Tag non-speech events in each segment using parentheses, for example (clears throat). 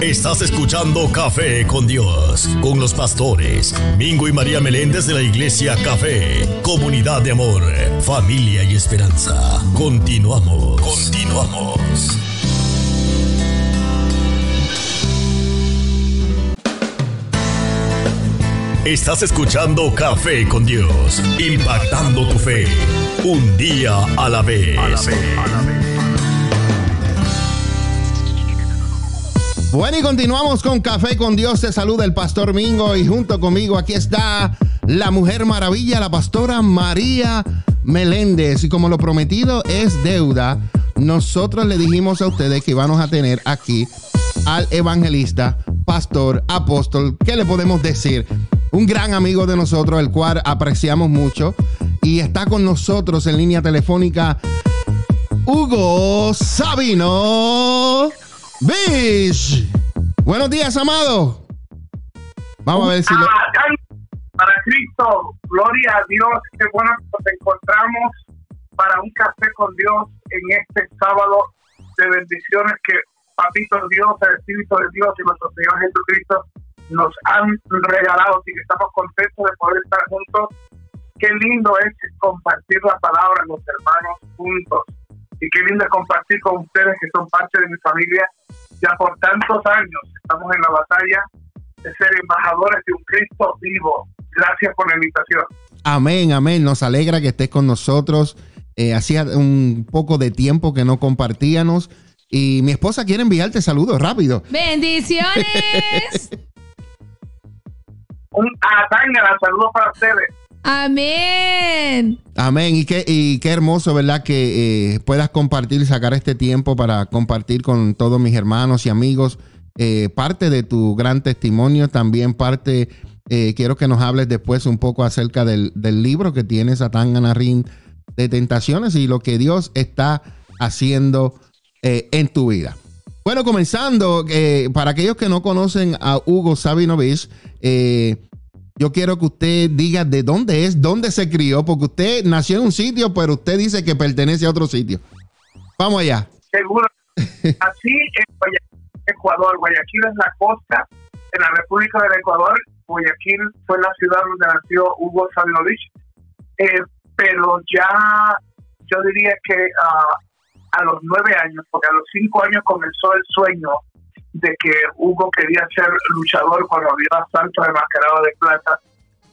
Estás escuchando Café con Dios, con los pastores Mingo y María Meléndez de la Iglesia Café, comunidad de amor, familia y esperanza. Continuamos, continuamos. Estás escuchando Café con Dios, impactando tu fe, un día a la vez. A la vez. Bueno, y continuamos con Café con Dios. Te saluda el Pastor Mingo y junto conmigo aquí está la Mujer Maravilla, la Pastora María Meléndez. Y como lo prometido es deuda, nosotros le dijimos a ustedes que íbamos a tener aquí al evangelista, pastor, apóstol, ¿qué le podemos decir? Un gran amigo de nosotros, el cual apreciamos mucho. Y está con nosotros en línea telefónica Hugo Sabino. Bish. Buenos días, amado. Vamos a ver si lo... Para Cristo, gloria a Dios, qué bueno que nos encontramos para un café con Dios en este sábado de bendiciones que Papito Dios, el Espíritu de Dios y nuestro Señor Jesucristo nos han regalado y que estamos contentos de poder estar juntos. Qué lindo es compartir la palabra los hermanos juntos y qué lindo es compartir con ustedes que son parte de mi familia. Ya por tantos años estamos en la batalla de ser embajadores de un Cristo vivo. Gracias por la invitación. Amén, amén. Nos alegra que estés con nosotros. Eh, hacía un poco de tiempo que no compartíamos. Y mi esposa quiere enviarte saludos rápido. Bendiciones. (laughs) un ataña, saludos para ustedes. Amén. Amén. Y qué, y qué hermoso, ¿verdad? Que eh, puedas compartir, sacar este tiempo para compartir con todos mis hermanos y amigos eh, parte de tu gran testimonio, también parte, eh, quiero que nos hables después un poco acerca del, libro que tienes, Satán Anarín, de tentaciones y lo que Dios está haciendo en tu vida. Bueno, comenzando, para aquellos que no conocen a Hugo Sabinovich, eh, yo quiero que usted diga de dónde es, dónde se crió, porque usted nació en un sitio, pero usted dice que pertenece a otro sitio. Vamos allá. Seguro. (laughs) Así en Ecuador. Guayaquil es la costa de la República del Ecuador. Guayaquil fue la ciudad donde nació Hugo Sabinovich. Eh, pero ya, yo diría que a los nueve años, porque a los cinco años comenzó el sueño de que Hugo quería ser luchador cuando vio a Santos Mascarado de plata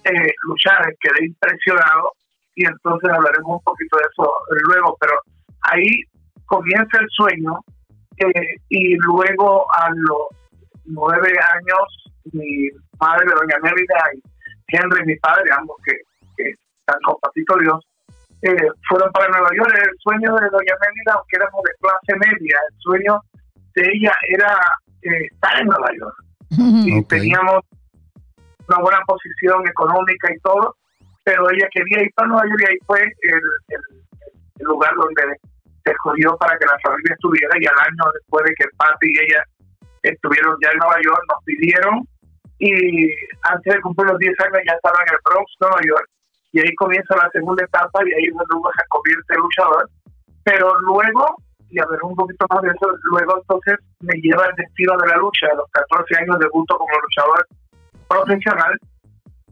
eh, luchar, quedé impresionado y entonces hablaremos un poquito de eso luego, pero ahí comienza el sueño eh, y luego a los nueve años mi madre, doña Mérida y Henry, mi padre, ambos que, están con Patito Dios, eh, fueron para Nueva York. El sueño de doña Mérida, aunque éramos de clase media, el sueño de ella era estar en Nueva York. Y teníamos una buena posición económica y todo, pero ella quería ir para Nueva York y ahí fue el, lugar donde se escogió para que la familia estuviera y al año después de que Patti y ella estuvieron ya en Nueva York, nos pidieron y antes de cumplir los 10 años ya estaba en el Bronx, Nueva York, y ahí comienza la segunda etapa y ahí es donde Hugo se convierte en luchador. Pero luego y a ver un poquito más de eso, luego entonces me lleva el destino de la lucha. A los 14 años debuto como luchador profesional.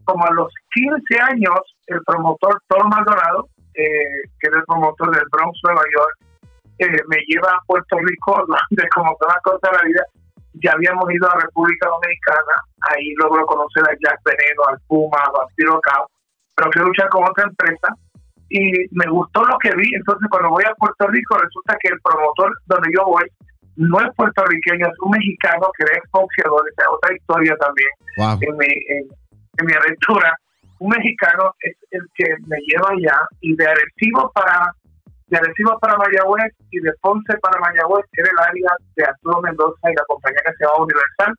Como a los 15 años, el promotor Tom Maldonado, eh, que es el promotor del Bronx, Nueva York, eh, me lleva a Puerto Rico, (laughs) donde como todas cosas de la vida, ya habíamos ido a República Dominicana, ahí logro conocer a Jack Veneno, al Puma, a Vampiro Cao, pero que luchar con otra empresa y me gustó lo que vi. Entonces, cuando voy a Puerto Rico, resulta que el promotor donde yo voy no es puertorriqueño, es un mexicano que es boxeador. Esa es otra historia también en, mi, en, mi aventura. Un mexicano es el que me lleva allá y de Arecibo para de Arecibo para Mayagüez y de Ponce para Mayagüez era el área de Arturo Mendoza y la compañía que se llama Universal.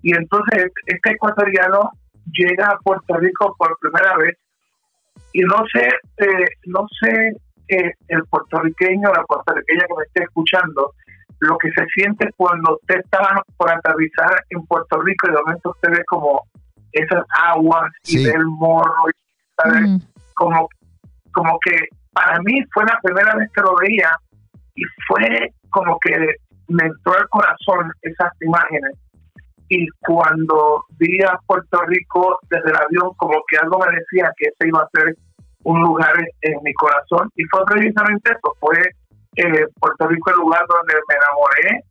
Y entonces este ecuatoriano llega a Puerto Rico por primera vez y no sé, eh, no sé eh, el puertorriqueño, la puertorriqueña que me esté escuchando, lo que se siente cuando usted está por aterrizar en Puerto Rico y de momento usted ve como esas aguas y del morro, y, como, como que para mí fue la primera vez que lo veía y fue como que me entró al corazón esas imágenes y cuando vi a Puerto Rico desde el avión, como que algo me decía que ese iba a ser un lugar en mi corazón y fue precisamente eso, fue eh, Puerto Rico el lugar donde me enamoré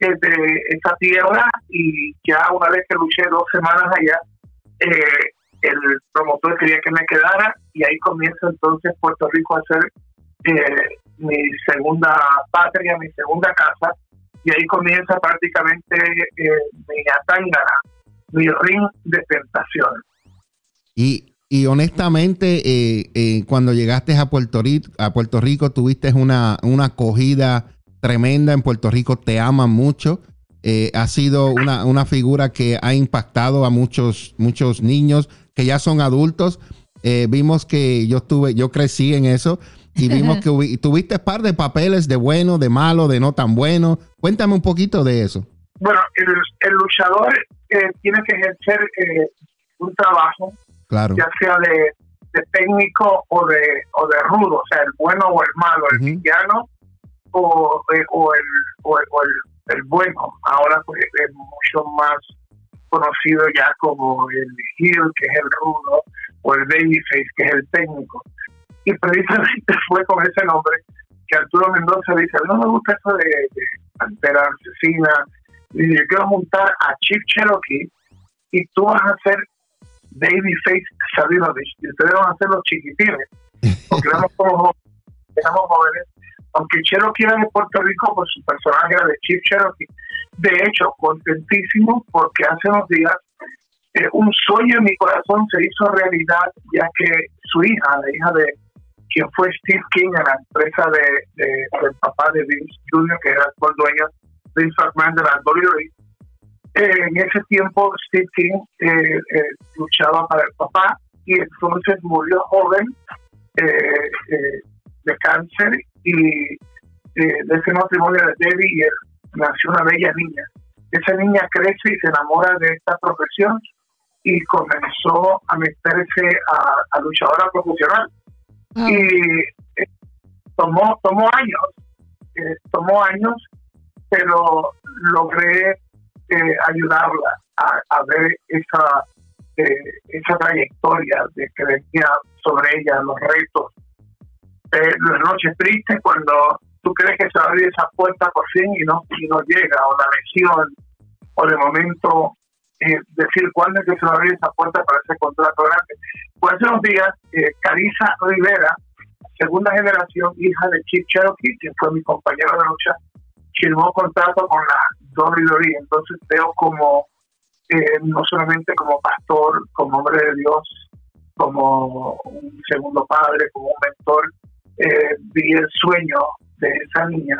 de esa tierra y ya una vez que luché dos semanas allá, eh, el promotor quería que me quedara y ahí comienza entonces Puerto Rico a ser eh, mi segunda patria, mi segunda casa y ahí comienza prácticamente eh, mi atangana, mi ring de tentación. Y, y honestamente, eh, eh, cuando llegaste a Puerto Rico, a Puerto Rico tuviste una, una acogida tremenda en Puerto Rico, te aman mucho. Ha sido una, una, figura que ha impactado a muchos, muchos niños que ya son adultos. Vimos que yo estuve, yo crecí en eso y vimos que tuviste un par de papeles de bueno, de malo, de no tan bueno. Cuéntame un poquito de eso. Bueno, el, el luchador eh, tiene que ejercer eh, un trabajo, claro. ya sea de, de, técnico o de, o de rudo, o sea, el bueno o el malo, el uh -huh. villano o, eh, o, el, o, el, o el, el, bueno. Ahora pues, es mucho más conocido ya como el heel, que es el rudo, o el babyface, que es el técnico. Y precisamente (laughs) fue con ese nombre que Arturo Mendoza dice, no me gusta eso de, de pantera asesina, y yo quiero montar a Chief Cherokee y tú vas a ser Babyface Sabinovich y ustedes van a ser los chiquitines, porque éramos como éramos jóvenes, aunque Cherokee era de Puerto Rico, pues su personaje era de Chief Cherokee. De hecho, contentísimo porque hace unos días eh, un sueño en mi corazón se hizo realidad, ya que su hija, la hija de quien fue Steve King en la empresa de, de, del papá de Vince Jr., que era el dueño Vince McMahon de la WWE, eh, en ese tiempo Steve King eh, eh, luchaba para el papá y entonces murió joven eh, de cáncer y de ese matrimonio de Debbie y él nació una bella niña. Esa niña crece y se enamora de esta profesión y comenzó a meterse a, a luchadora profesional. Oh. Y tomó, tomó años, tomó años, pero logré eh, ayudarla a, ver esa eh, esa trayectoria de venía sobre ella, los retos, eh, las noches tristes cuando tú crees que se va a abrir esa puerta por fin y no, y no llega, o la lesión, o de momento decir cuándo es que se va a abrir esa puerta para ese contrato grande. Pues hace unos días, Carissa Rivera, segunda generación, hija de Chip Cherokee, quien fue mi compañero de lucha, firmó contrato con la WWE. Entonces veo como, eh, no solamente como pastor, como hombre de Dios, como un segundo padre, como un mentor, eh, vi el sueño de esa niña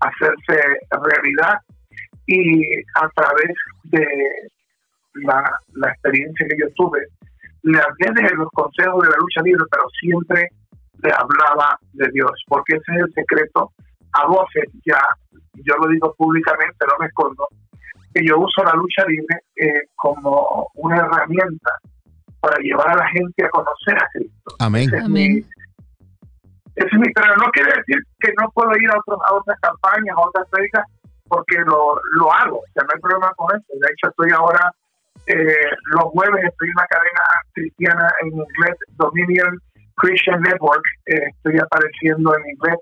hacerse realidad y a través de la, la experiencia que yo tuve, le hablé de los consejos de la lucha libre, pero siempre le hablaba de Dios, porque ese es el secreto a voces ya yo lo digo públicamente, no me escondo, que yo uso la lucha libre eh, como una herramienta para llevar a la gente a conocer a Cristo. Amén. Ese es Amén. Mi, ese es mi, pero no quiere decir que no puedo ir a, otros, a otras campañas, a otras prédicas, porque lo, lo hago, o sea, no hay problema con eso. De hecho, estoy ahora, eh, los jueves estoy en una cadena cristiana en inglés, Dominion Christian Network, eh, estoy apareciendo en inglés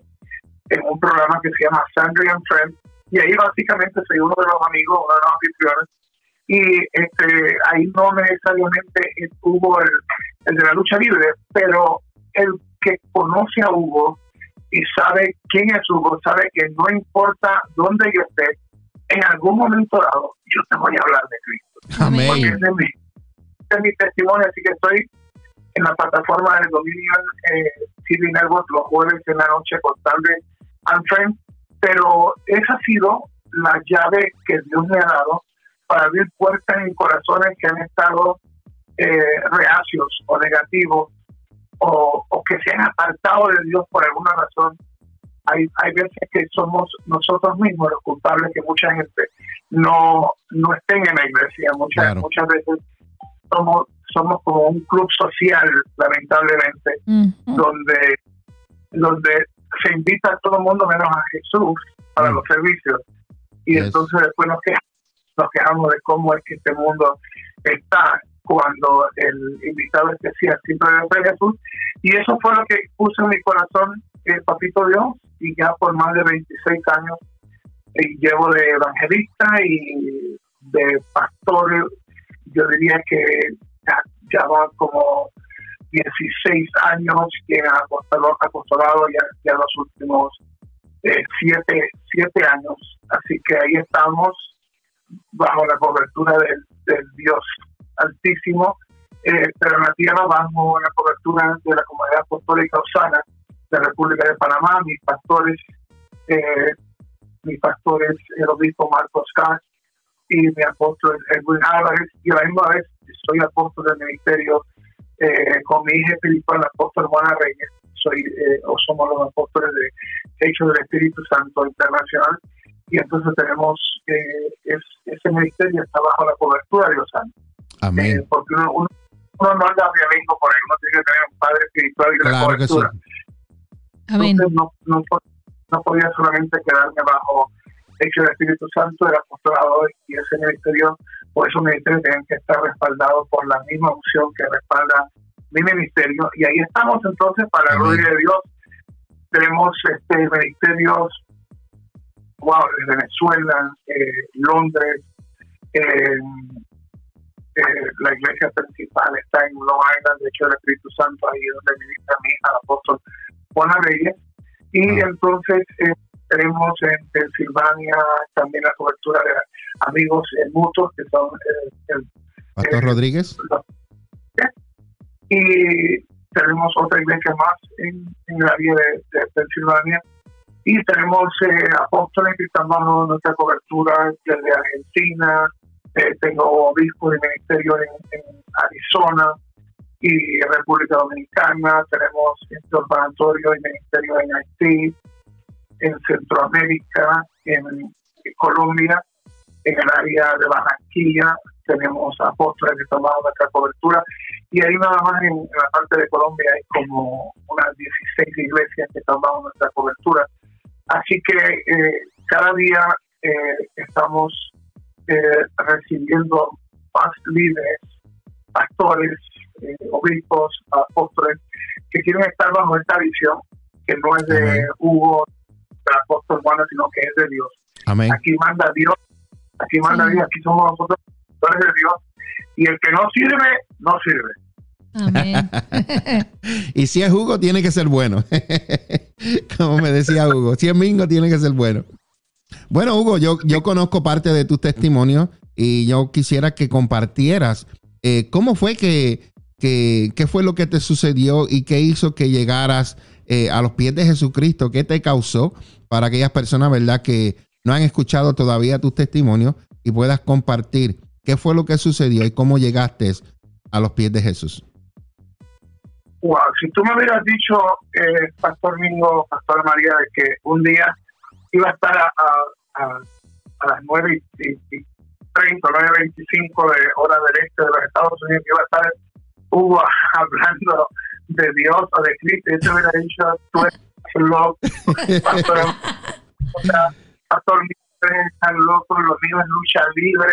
en un programa que se llama Sandry and Friends, y ahí básicamente soy uno de los amigos, uno de los anfitriones, y este, ahí no necesariamente estuvo el, el de la lucha libre, pero el que conoce a Hugo y sabe quién es Hugo, sabe que no importa dónde yo esté, en algún momento dado, yo te voy a hablar de Cristo. Amén. Porque es mi, ese es mi testimonio, así que estoy en la plataforma del Dominion eh, Network los jueves en la noche con Sandry and Friends, pero esa ha sido la llave que Dios me ha dado para abrir puertas en corazones que han estado eh, reacios o negativos o, o, que se han apartado de Dios por alguna razón. Hay, hay veces que somos nosotros mismos los culpables que mucha gente no, no estén en la iglesia. Muchas, claro. muchas veces somos, somos como un club social, lamentablemente, uh -huh. donde, donde se invita a todo el mundo menos a Jesús para mm. los servicios y yes. entonces después nos quejamos nos quejamos de cómo es que este mundo está cuando el invitado especial siempre fue Jesús. Y eso fue lo que puso en mi corazón el Papito Dios y ya por más de 26 años eh, llevo de evangelista y de pastor, yo diría que ya, ya van como 16 años que ha apostolado ya, ya los últimos eh, siete, siete años. Así que ahí estamos bajo la cobertura del, Dios Altísimo, eh, pero en la tierra bajo la cobertura de la Comunidad Apostólica Osana la República de Panamá, mis pastores, eh, mis pastores, el obispo Marcos K y mi apóstol Edwin Álvarez, y a la misma vez soy apóstol del ministerio eh, con mi hija espiritual, el apóstol Juana Reyes, soy eh, o somos los apóstoles de Hechos del Espíritu Santo Internacional, y entonces tenemos eh, es, ese ministerio está bajo la cobertura de Dios Santo. Amén. Eh, porque uno, uno, uno no anda violento por ahí, uno tiene que tener un padre espiritual y la Claro que sí. Amén. Entonces no, no, po- no podía solamente quedarme bajo hecho del Espíritu Santo, el apostolado y ese ministerio, por eso ministerios tienen que estar respaldados por la misma unción que respalda mi ministerio. Y ahí estamos entonces, para la gloria de Dios, tenemos este ministerios wow, de Venezuela, eh, Londres, eh, eh, la iglesia principal está en Long Island, de hecho el Espíritu Santo, ahí es donde ministra mi hija, el apóstol Reyes. Y Ah. entonces eh, tenemos en Pensilvania también la cobertura de amigos eh, mutuos que son eh, el- Pastor eh, Rodríguez. los- y tenemos otra iglesia más en, en el área de, de Pensilvania y tenemos apóstoles que están bajo nuestra cobertura desde Argentina, tengo obispos de ministerio en, en Arizona y República Dominicana, tenemos este orfanatorio y ministerio en Haití, en Centroamérica, en, Colombia, en el área de Barranquilla, tenemos apóstoles que bajo nuestra cobertura y ahí nada más en, la parte de Colombia hay como unas 16 iglesias que bajo nuestra cobertura. Así que eh, cada día eh, estamos eh, recibiendo más líderes, pastores, eh, obispos, apóstoles, que quieren estar bajo esta visión, que no es de Amén. Hugo, del apóstol Juan, sino que es de Dios. Amén. Aquí manda Dios, aquí manda. Dios, aquí somos nosotros, pastores de Dios, y el que no sirve, no sirve. Amén. (laughs) Y si es Hugo, tiene que ser bueno. (laughs) Como me decía Hugo, si es Mingo, tiene que ser bueno. Bueno, Hugo, yo, yo conozco parte de tus testimonios y yo quisiera que compartieras eh, cómo fue que, que, qué fue lo que te sucedió y qué hizo que llegaras eh, a los pies de Jesucristo, qué te causó para aquellas personas, ¿verdad?, que no han escuchado todavía tus testimonios y puedas compartir qué fue lo que sucedió y cómo llegaste a los pies de Jesús. Wow, si tú me hubieras dicho, eh, Pastor Mingo, Pastor María, de que un día iba a estar a, a, las 9 y, y, y 30, 9.25 de hora del este de los Estados Unidos, iba a estar Hugo (laughs) hablando de Dios o de Cristo, yo te hubiera dicho, tú eres loco, Pastor, o sea, Pastor están locos, lo mío es lucha libre,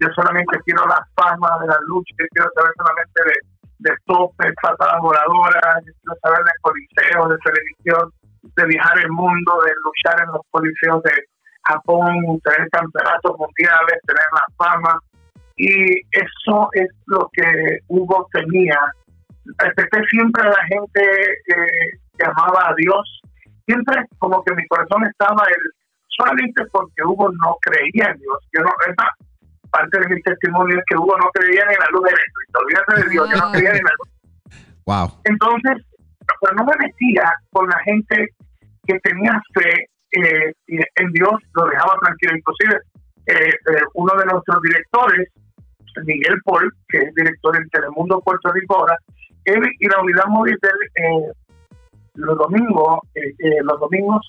yo solamente quiero la fama de la lucha, yo quiero saber solamente de de topes, patadas voladoras, yo quiero saber de coliseos, de televisión, de viajar el mundo, de luchar en los coliseos de Japón, tener campeonatos mundiales, tener la fama. Y eso es lo que Hugo tenía. Respeté siempre a la gente eh, que amaba a Dios. Siempre como que mi corazón estaba el, solamente porque Hugo no creía en Dios. Yo no, es más, parte de mi testimonio es que Hugo no creía ni en la luz eléctrica. Olvídate de Dios, yo no creía ni en la luz. Wow. Entonces, pero no me metía con la gente que tenía fe eh, en Dios, lo dejaba tranquilo. Inclusive, eh, eh, uno de nuestros directores, Miguel Paul, que es director en Telemundo Puerto Rico ahora, y la unidad eh, los domingos, eh, eh, los domingos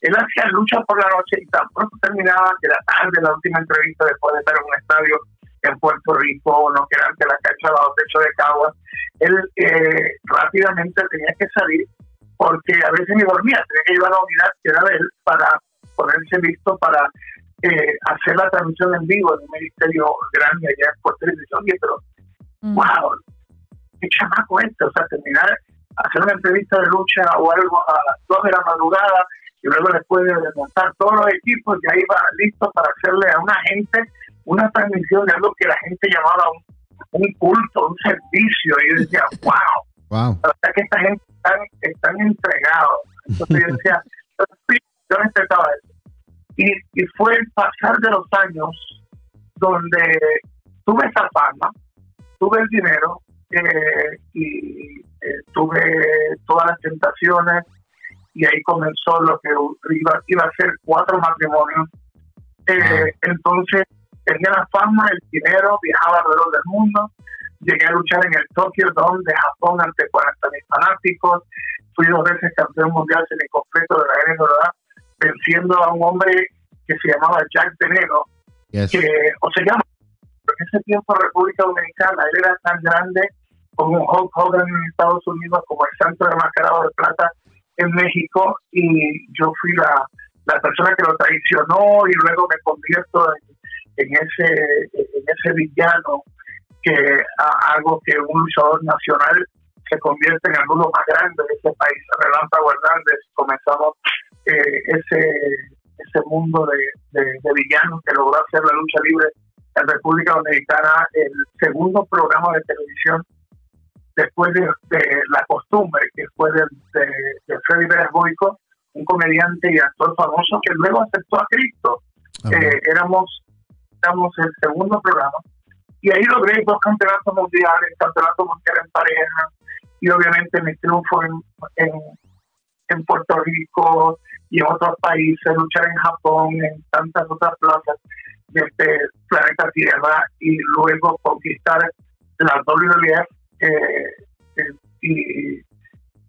él hacía lucha por la noche y tan pronto terminaba de la tarde la última entrevista después de estar en un estadio en Puerto Rico, no que era ante la cancha bajo techo de Caguas, él eh, rápidamente tenía que salir porque a veces ni dormía, tenía que llevar a la unidad que era de él para ponerse listo para eh, hacer la transmisión en vivo en un ministerio grande allá por televisión. Oye, pero, Mm. wow, qué chamaco este, o sea, terminar, hacer una entrevista de lucha o algo a las 2 de la madrugada y luego después de desmontar todos los equipos, ya iba listo para hacerle a una gente una transmisión de algo que la gente llamaba un, un culto, un servicio. Y yo decía, wow, Wow. o sea que esta gente están, están entregados. Entonces yo decía, yo respetaba. Y, y fue el pasar de los años donde tuve esa fama, tuve el dinero eh, y eh, tuve todas las tentaciones y ahí comenzó lo que iba, iba a ser cuatro matrimonios. Eh, entonces tenía la fama, el dinero, viajaba alrededor del mundo, llegué a luchar en el Tokyo Dome de Japón ante 40 mil fanáticos, fui dos veces campeón mundial semicompleto de la NWA, venciendo a un hombre que se llamaba Jack Yes. que, o se llama, en ese tiempo República Dominicana, él era tan grande como Hulk Hogan en Estados Unidos, como el Santo de Mascarado de Plata en México, y yo fui la, la persona que lo traicionó y luego me convierto en, en ese en ese villano que a- hago que un luchador nacional se convierte en el uno más grande de ese país, Relámpago Hernández, comenzamos eh, ese ese mundo de, de, de villanos que logró hacer la lucha libre en República Dominicana, el segundo programa de televisión después de, de La Costumbre, que fue de, Freddy Pérez Boico, un comediante y actor famoso que luego aceptó a Cristo. Eh, éramos, éramos el segundo programa y ahí logré dos campeonatos mundiales, campeonato mundial en pareja y obviamente mi triunfo en, en, Puerto Rico y en otros países, luchar en Japón, en tantas otras plazas de este planeta Tierra y luego conquistar la WWF eh, eh, y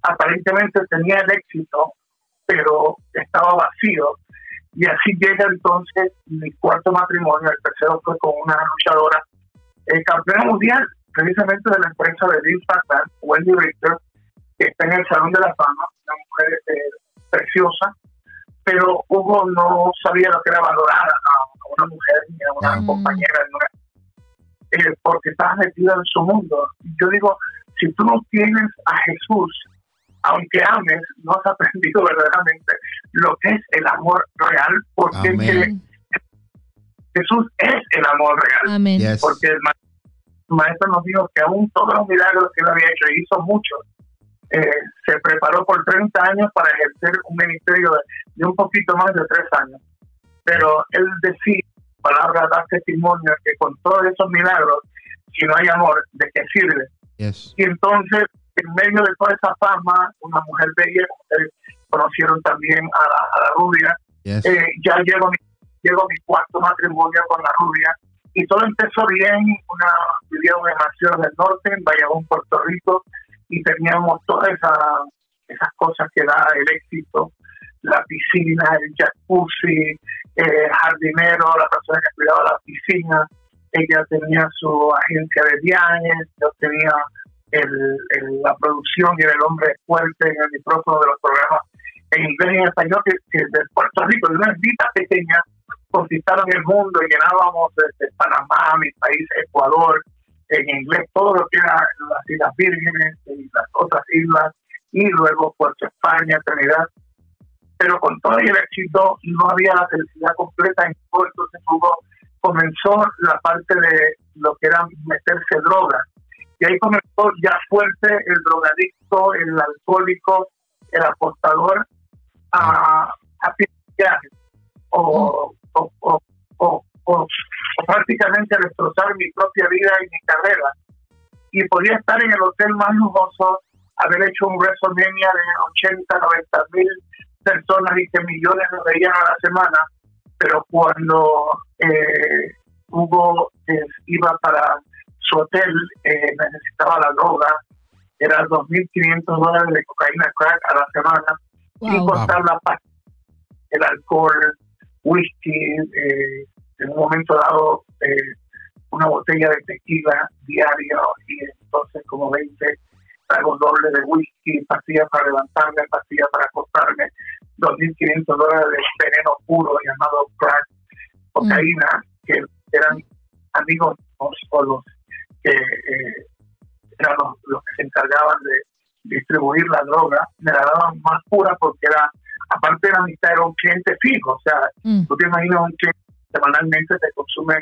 aparentemente tenía el éxito, pero estaba vacío. Y así llega entonces mi cuarto matrimonio, el tercero fue con una luchadora eh, campeona mundial, precisamente de la empresa de Vince McMahon, Wendy Richter, que está en el Salón de la Fama, una mujer eh, preciosa, pero Hugo no sabía lo que era valorar a, a una mujer ni a una Mm. compañera, eh, porque estás metida en su mundo. Yo digo, si tú no tienes a Jesús, aunque ames, no has aprendido (laughs) verdaderamente lo que es el amor real, porque Amén. Jesús es el amor real Amén. Porque el ma- maestro nos dijo que aún todos los milagros que él había hecho, y hizo muchos, eh, se preparó por 30 años para ejercer un ministerio de, de un poquito más de tres años. Pero él decía, palabra da testimonio, que con todos esos milagros, si no hay amor, ¿de qué sirve? Yes. Y entonces, en medio de toda esa fama, una mujer bella, ustedes conocieron también a la, a la rubia, Yes. eh, ya llego llego mi cuarto matrimonio con la rubia y todo empezó bien, una vivíamos en ciudades del norte, en Bayamón, Puerto Rico, y teníamos todas esa- esas cosas que da el éxito, la piscina, el jacuzzi, eh, jardinero, la persona que cuidaba la piscina, ella tenía su agencia de viajes, yo tenía el, el- la producción y el hombre fuerte en el micrófono de los programas en inglés y en español que, que de Puerto Rico, de una islita pequeña, conquistaron el mundo y llenábamos desde Panamá, mi país, Ecuador, en inglés, todo lo que era las Islas Vírgenes y las otras islas, y luego Puerto España, Trinidad. Pero con todo el éxito no había la felicidad completa en todo, entonces Hugo comenzó la parte de lo que era meterse drogas. Y ahí comenzó ya fuerte el drogadicto, el alcohólico, el apostador a, a o, o, o, o, o- prácticamente destrozar mi propia vida y mi carrera. Y podía estar en el hotel más lujoso, haber hecho un WrestleMania de 80, 90 mil personas y que millones lo veían a la semana, pero cuando eh, Hugo eh, iba para su hotel, eh, necesitaba la droga, era 2.500 dólares de cocaína crack a la semana, y Wow. contar la paz, el alcohol, whisky, eh, en un momento dado eh, una botella de tequila diario y entonces como 20 tragos dobles de whisky, pastillas para levantarme, pastillas para acostarme, 2.500 dólares de veneno puro llamado crack. cocaína, que eran amigos o los que eh, eran los, los, que se encargaban de distribuir la droga, me la daban más pura porque era, aparte de la mitad, era un cliente fijo. O sea, Mm. tú te imaginas un cliente semanalmente te consume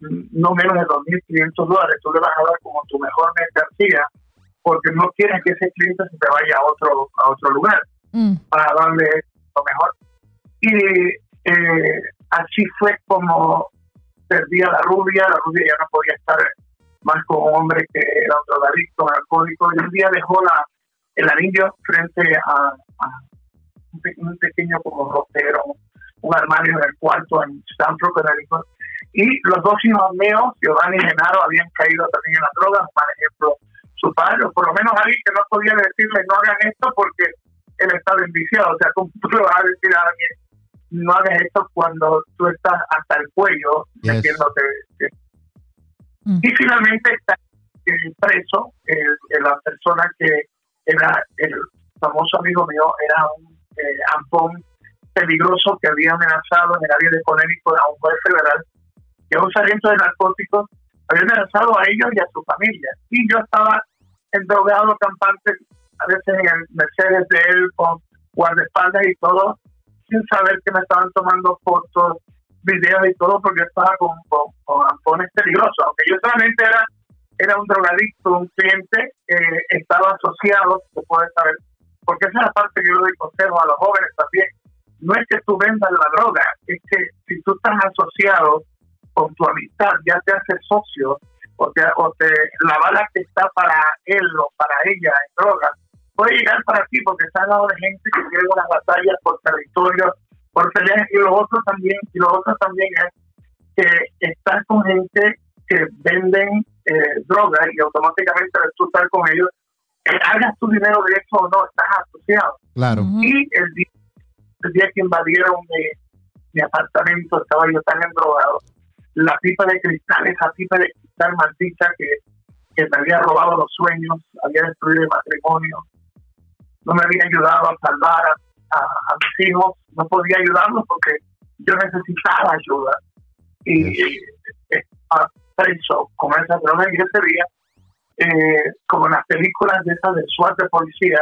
mm, no menos de 2.500 dólares, tú le vas a dar como tu mejor mercancía porque no quieres que ese cliente se te vaya a otro, a otro lugar Mm. para darle lo mejor. Y eh, así fue como perdí a la rubia, la rubia ya no podía estar más con un hombre que era un drogadicto, un alcohólico, y un día dejó la, el anillo frente a, a un, pe- un pequeño como ropero, un armario en el cuarto en Stanford, Connecticut, y los dos hijos míos, Giovanni y Genaro, habían caído también en las drogas, por ejemplo, su padre, o por lo menos alguien que no podía decirle no hagan esto porque él estaba enviciado, o sea, ¿cómo tú le vas a decir a alguien no hagas esto cuando tú estás hasta el cuello Yes. metiéndote Mm. y finalmente está eh, preso el- el- la persona que era el famoso amigo mío, era un eh, ampón peligroso que había amenazado en el área de Connecticut a un juez federal, que un sargento de narcóticos había amenazado a ellos y a su familia. Y yo estaba endrogado, campante, a veces en el Mercedes de él, con guardaespaldas y todo, sin saber que me estaban tomando fotos, videos y todo, porque estaba con, con, con ampones peligrosos. Aunque yo solamente era, era un drogadicto, un cliente, eh, estaba asociado, se puede saber, porque esa es la parte que yo doy consejo a los jóvenes también. No es que tú vendas la droga, es que si tú estás asociado con tu amistad, ya te haces socio, o te, o te la bala que está para él o para ella en droga, puede llegar para ti porque está al lado de gente que tiene las batallas por territorio, por peleas, y lo otro también, y lo otro también es que estás con gente que venden eh, droga y automáticamente al tú estar con ellos, eh, hagas tu dinero de eso o no, estás asociado. Claro. Y el día, el día que invadieron mi, mi apartamento, estaba yo tan endrogado. La pipa de cristal, esa pipa de cristal maldita que, que me había robado los sueños, había destruido el matrimonio, no me había ayudado a salvar a, a- a mis hijos, no podía ayudarlos porque yo necesitaba ayuda. Y Yes. eh, esa droga y ese día, eh, como en las películas de esas de SWAT de policía,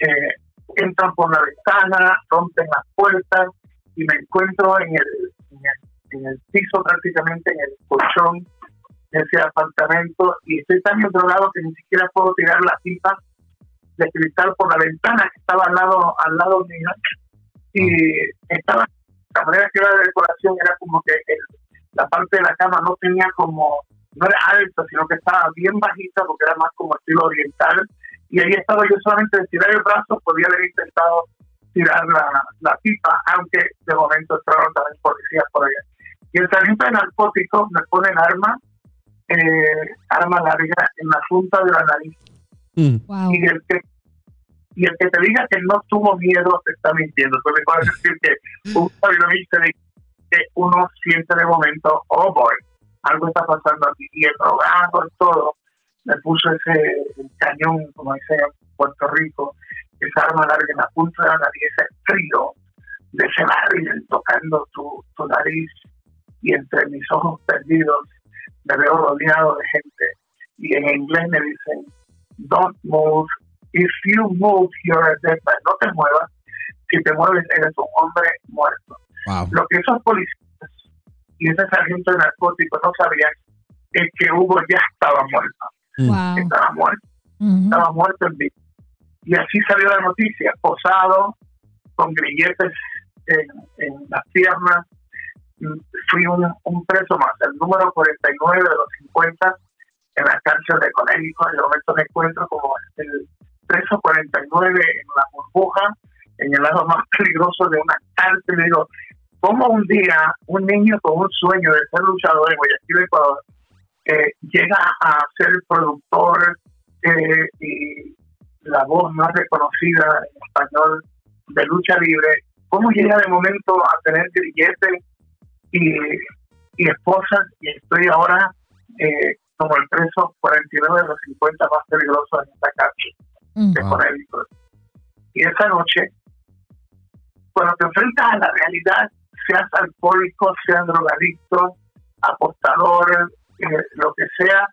eh, entran por la ventana, rompen las puertas y me encuentro en el, en el, en el piso prácticamente, en el colchón de ese apartamento y estoy tan drogado que ni siquiera puedo tirar la pipa de cristal por la ventana que estaba al lado al lado mío y estaba la manera que era de decoración era como que el- la parte de la cama no tenía como no era alta sino que estaba bien bajita porque era más como estilo oriental y ahí estaba yo solamente de tirar el brazo podía haber intentado tirar la, la pipa aunque de momento entraron también policías por allá y el sargento de narcóticos me pone el arma eh, arma larga en la punta de la nariz Mm. Wow. y el que y el que te diga que no tuvo miedo te está mintiendo. Tú le puedes decir que un sabio dice de uno siente de momento, oh boy, algo está pasando aquí. Y el drogado y todo, me puso ese cañón, como dice Puerto Rico, esa arma larga en la punta de la nariz, ese frío de ese barril tocando tu, tu nariz y entre mis ojos perdidos me veo rodeado de gente y en inglés me dicen don't move. If you move you're a dead man no te muevas. Si te mueves eres un hombre muerto Wow. lo que esos policías y ese sargento de narcóticos no sabían es que Hugo ya estaba muerto Wow. estaba muerto estaba muerto en vida. Y así salió la noticia, posado, con grilletes en, en las piernas. Mm, Fui un, un preso más, el número 49 de los 50 en la cárcel de Connecticut. En el momento me encuentro como el preso 49 en la burbuja, en el lado más peligroso de una cárcel. Y digo, ¿cómo un día un niño con un sueño de ser luchador en Guayaquil, Ecuador, eh, llega a ser productor eh, y la voz más reconocida en español de lucha libre, ¿cómo llega de momento a tener grilletes y, y esposas? Y estoy ahora eh, como el preso 49 de los 50 más peligrosos en esta cárcel Mm. de. Connecticut. Y esa noche, cuando te enfrentas a la realidad seas alcohólico, seas drogadicto, apostador, eh, lo que sea,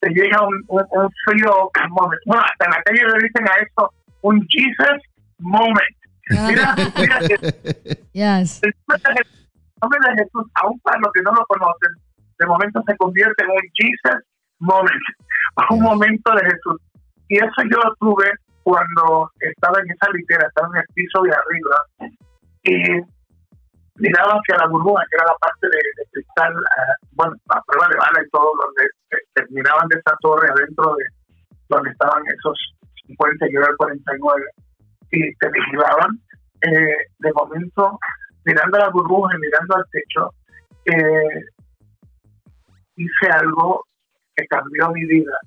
te llega un, un, frío momento. Bueno, hasta en la calle le dicen a esto un Jesus moment. Mira, mira, yes. el nombre de Jesús, aún para los que no lo conocen, de momento se convierte en un Jesus moment, (laughs) un momento de Jesús. Y eso yo lo tuve cuando estaba en esa litera, estaba en el piso de arriba, y miraba hacia la burbuja, que era la parte de, cristal, uh, bueno, la prueba de bala y todo, donde terminaban de esa torre adentro de donde estaban esos 50 y el 49, y te vigilaban. Eh, de momento, mirando a la burbuja y mirando al techo, eh, hice algo que cambió mi vida,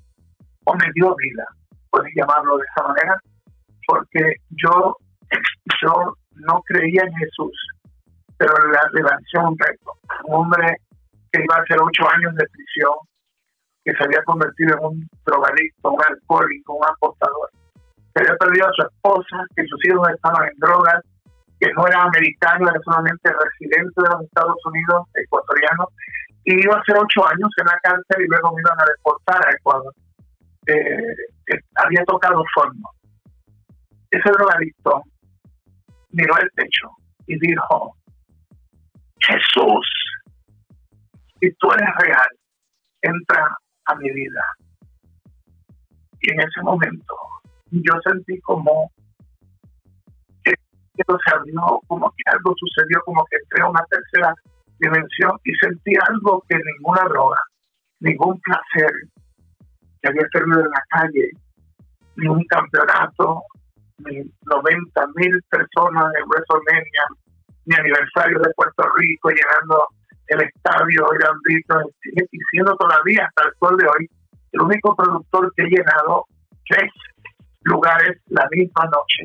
o me dio vida, puedes llamarlo de esa manera, porque yo, yo no creía en Jesús, pero la levanté un reto. Un hombre que iba a hacer ocho años de prisión, que se había convertido en un drogadicto, un alcohólico, un apostador, que había perdido a su esposa, que sus hijos estaban en drogas, que no era americano, era solamente residente de los Estados Unidos, ecuatoriano, y iba a hacer ocho años en la cárcel y luego me iban a deportar a Ecuador. Eh, había tocado fondo. Ese drogadicto miró el techo y dijo, Jesús, si tú eres real, entra a mi vida. Y en ese momento yo sentí como que se abrió, como que algo sucedió, como que entré a una tercera dimensión y sentí algo que ninguna droga, ningún placer que había servido en la calle, ni un campeonato, ni 90 mil personas en WrestleMania, mi aniversario de Puerto Rico, llenando el estadio, grandito, sigue siendo todavía hasta el sol de hoy el único productor que ha llenado tres lugares la misma noche.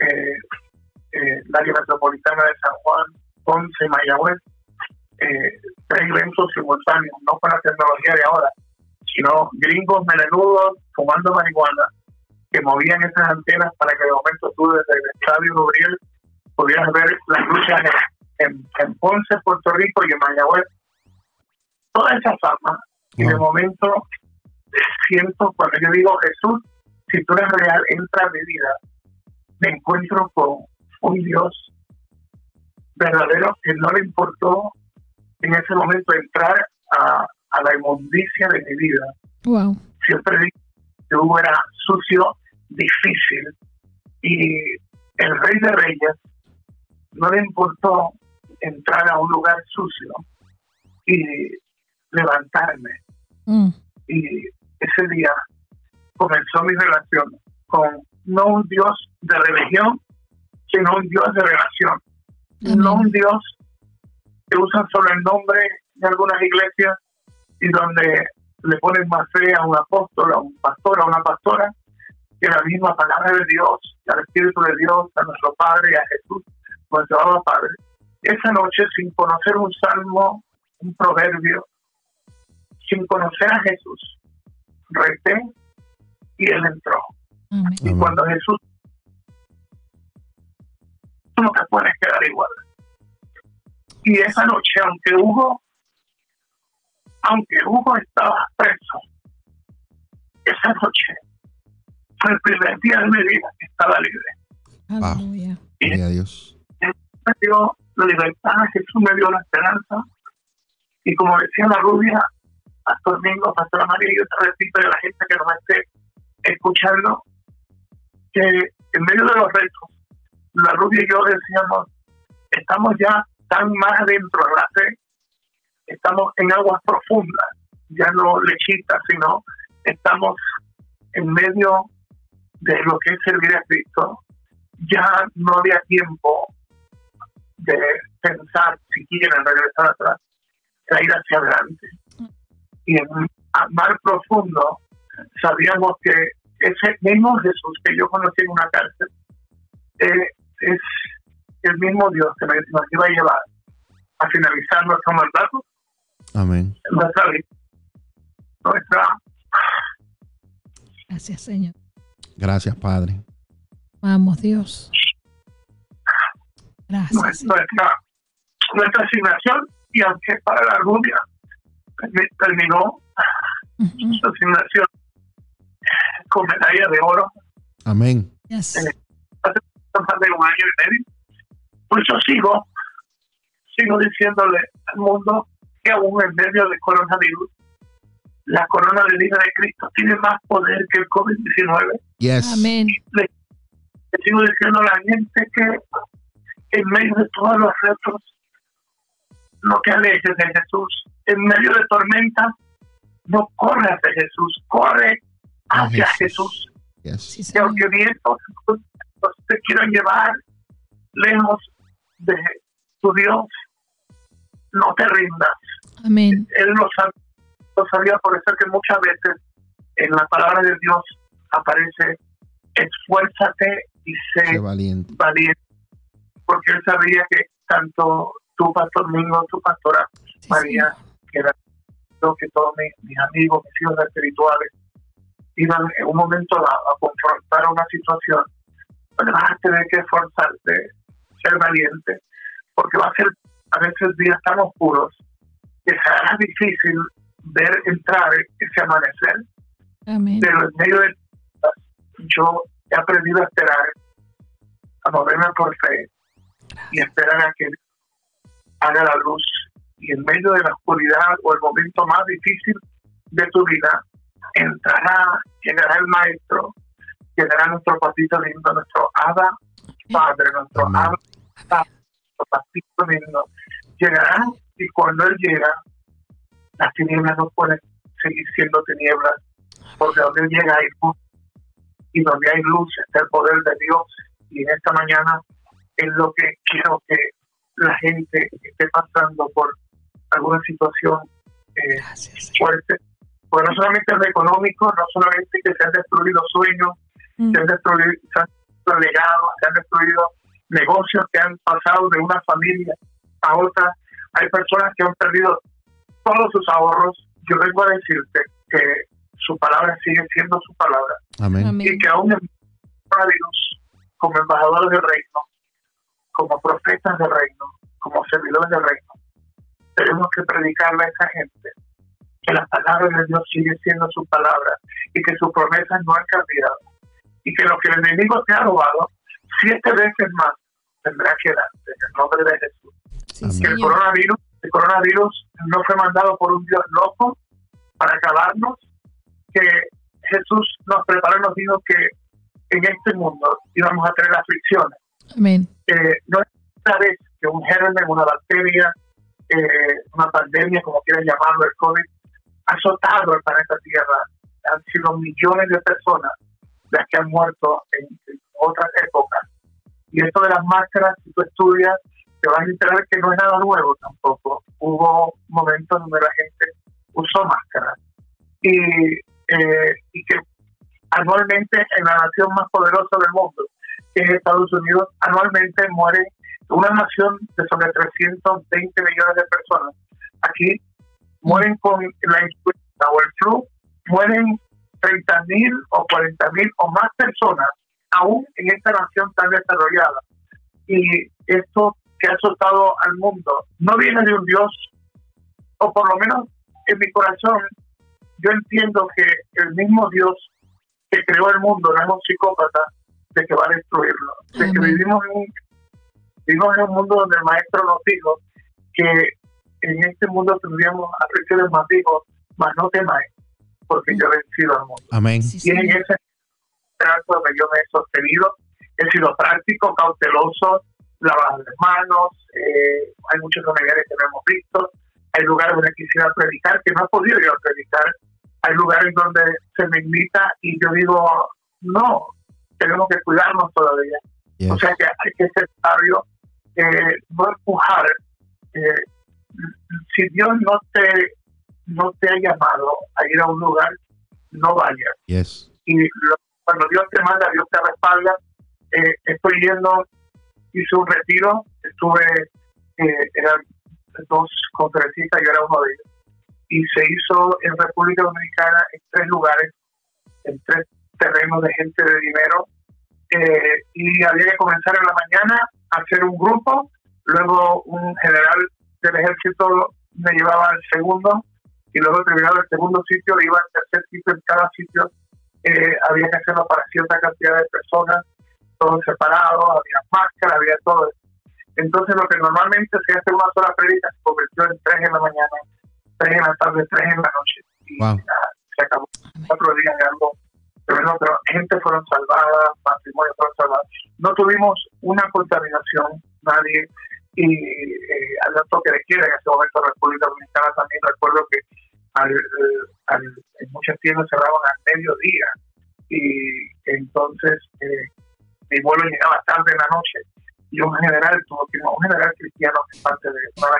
Eh, eh, área metropolitana de San Juan, Ponce, Mayagüez, eh, tres eventos simultáneos, no con la tecnología de ahora, sino gringos melenudos fumando marihuana que movían esas antenas para que de momento tú desde el estadio Gabriel pudieras ver las luchas en, Ponce, Puerto Rico y en Mayagüez. Toda esa fama. Y de momento siento, cuando yo digo Jesús, si tú eres real, entra a mi vida, me encuentro con un Dios verdadero que no le importó en ese momento entrar a, a la inmundicia de mi vida. Wow. Siempre dije que Hugo era sucio, difícil, y el rey de reyes no le importó entrar a un lugar sucio y levantarme. Mm. Y ese día comenzó mi relación con no un Dios de religión, sino un Dios de relación. No un Dios que usa solo el nombre de algunas iglesias y donde le ponen más fe a un apóstol, a un pastor, a una pastora, que la misma palabra de Dios, al Espíritu de Dios, a nuestro Padre y a Jesús nuestro amado Padre, esa noche sin conocer un salmo, un proverbio, sin conocer a Jesús, reté y él entró. Y cuando Jesús, tú no te puedes quedar igual. Y esa noche, aunque Hugo, aunque Hugo estaba preso, esa noche fue el primer día de mi vida que estaba libre. Aleluya. Gloria a Dios me dio la libertad, Jesús me dio la esperanza. Y como decía la rubia, Pastor Domingo, Pastor María, yo te repito a la gente que nos esté escuchando, que en medio de los retos, la rubia y yo decíamos, estamos ya tan más adentro de la fe, estamos en aguas profundas, ya no lechitas, sino estamos en medio de lo que es servir a Cristo. Ya no había tiempo de pensar si quieren regresar atrás, era ir hacia adelante. Y en mar profundo sabíamos que ese mismo Jesús que yo conocí en una cárcel eh, es el mismo Dios que nos iba a llevar a finalizar nuestro mandato. Amén. Nuestra Nuestra. Gracias, Señor. Gracias, Padre. Vamos, Dios. Gracias. Nuestra nuestra asignación y aunque para la rubia terminó su asignación con medalla de oro. Amén. Yes. Eh, hace más de un año y medio. Pues yo sigo, sigo diciéndole al mundo que aún en medio del coronavirus, la corona de vida de Cristo tiene más poder que el COVID-19. Yes. Amén. Le, le sigo diciendo a la gente que en medio de todos los retos, no te alejes de Jesús. En medio de tormenta, no corre hacia Jesús, corre hacia Jesús. Yes. Sí, Señor. aunque vientos te quieran llevar lejos de tu Dios, no te rindas. Amén. Él lo, sab- lo sabía, por eso que muchas veces en la palabra de Dios aparece esfuérzate y sé valiente, porque él sabía que tanto tu pastor Mingo, tu pastora Sí, María, que era lo que todos mis, mis amigos, mis hijos espirituales, iban en un momento a, a confrontar una situación, donde vas a tener que esforzarte, ser valiente, porque va a ser a veces días tan oscuros que será difícil ver entrar ese amanecer, Amén. pero en medio de yo he aprendido a esperar, a moverme por fe y esperar a que haga la luz. Y en medio de la oscuridad o el momento más difícil de tu vida, entrará, llegará el maestro, llegará nuestro papito lindo, nuestro hada padre, nuestro hada padre, nuestro papito lindo. Llegará y cuando él llega, las tinieblas no pueden seguir siendo tinieblas, porque donde él llega hay luz y donde hay luz está el poder de Dios. Y en esta mañana es lo que quiero que la gente esté pasando por alguna situación eh, fuerte, pues no solamente es lo económico, no solamente que se han destruido sueños, Mm. se han destruido, se han destruido legados, se han destruido negocios que han pasado de una familia a otra. Hay personas que han perdido todos sus ahorros. Yo vengo a decirte que su palabra sigue siendo su palabra Amén. y que aún en como embajadores del reino, como profetas del reino, como servidores del reino, tenemos que predicarle a esa gente que la palabra de Dios sigue siendo su palabra y que sus promesas no han cambiado y que lo que el enemigo te ha robado siete veces más tendrá que darte en el nombre de Jesús. Sí. Que el coronavirus, el coronavirus no fue mandado por un Dios loco para acabarnos, que Jesús nos preparó y nos dijo que en este mundo íbamos a tener aflicciones. Eh, no es una vez que un germen, una bacteria, eh, una pandemia, como quieran llamarlo, el COVID, ha azotado el planeta Tierra. Han sido millones de personas las que han muerto en, en otras épocas. Y esto de las máscaras, si tú estudias, te vas a enterar que no es nada nuevo tampoco. Hubo momentos donde la gente usó máscaras. Y, eh, y que anualmente en la nación más poderosa del mundo, es Estados Unidos, anualmente muere una nación de sobre 320 millones de personas. Aquí mueren con la influenza o el flu, mueren 30 mil o 40 mil o más personas, aún en esta nación tan desarrollada. Y esto que ha azotado al mundo no viene de un Dios, o por lo menos en mi corazón, yo entiendo que el mismo Dios que creó el mundo no es un psicópata de que va a destruirlo. De que vivimos en, un, vivimos en un mundo donde el maestro nos dijo que en este mundo tendríamos aflicciones más hijos, mas no temáis, porque yo he vencido al mundo. Amén. Sí, Y en ese trato donde yo me he sostenido, he sido práctico, cauteloso, lavado las manos, eh, hay muchos familiares que no hemos visto, hay lugares donde quisiera predicar que no he podido yo predicar, hay lugares donde se me invita y yo digo, no, tenemos que cuidarnos todavía. O sea que hay que ser sabio, eh, no empujar. Eh, si Dios no te, no te ha llamado a ir a un lugar, no vayas Yes. y lo- cuando Dios te manda, Dios te respalda. Eh, estoy yendo, hice un retiro, estuve, eh, eran dos conferencistas, yo era uno de ellos, y se hizo en República Dominicana en tres lugares, en tres terrenos de gente de dinero, eh, y había que comenzar en la mañana a hacer un grupo, luego un general del ejército me llevaba al segundo y luego terminado el segundo sitio iba al tercer sitio en cada sitio eh, había que hacerlo para cierta cantidad de personas todos separados había máscara había todo. Entonces lo que normalmente se hace una sola prédica se convirtió en tres en la mañana tres en la tarde tres en la noche y Wow. ya, se acabó. Cuatro días de algo pero pero gente fueron salvadas, matrimonios fueron salvados. No tuvimos una contaminación, nadie, y eh, al toque de quiera en ese momento en República Dominicana también recuerdo que al, en muchas tiendas cerraban al mediodía y entonces eh, mi vuelo llegaba tarde en la noche y un general tuvo que un general cristiano que parte de una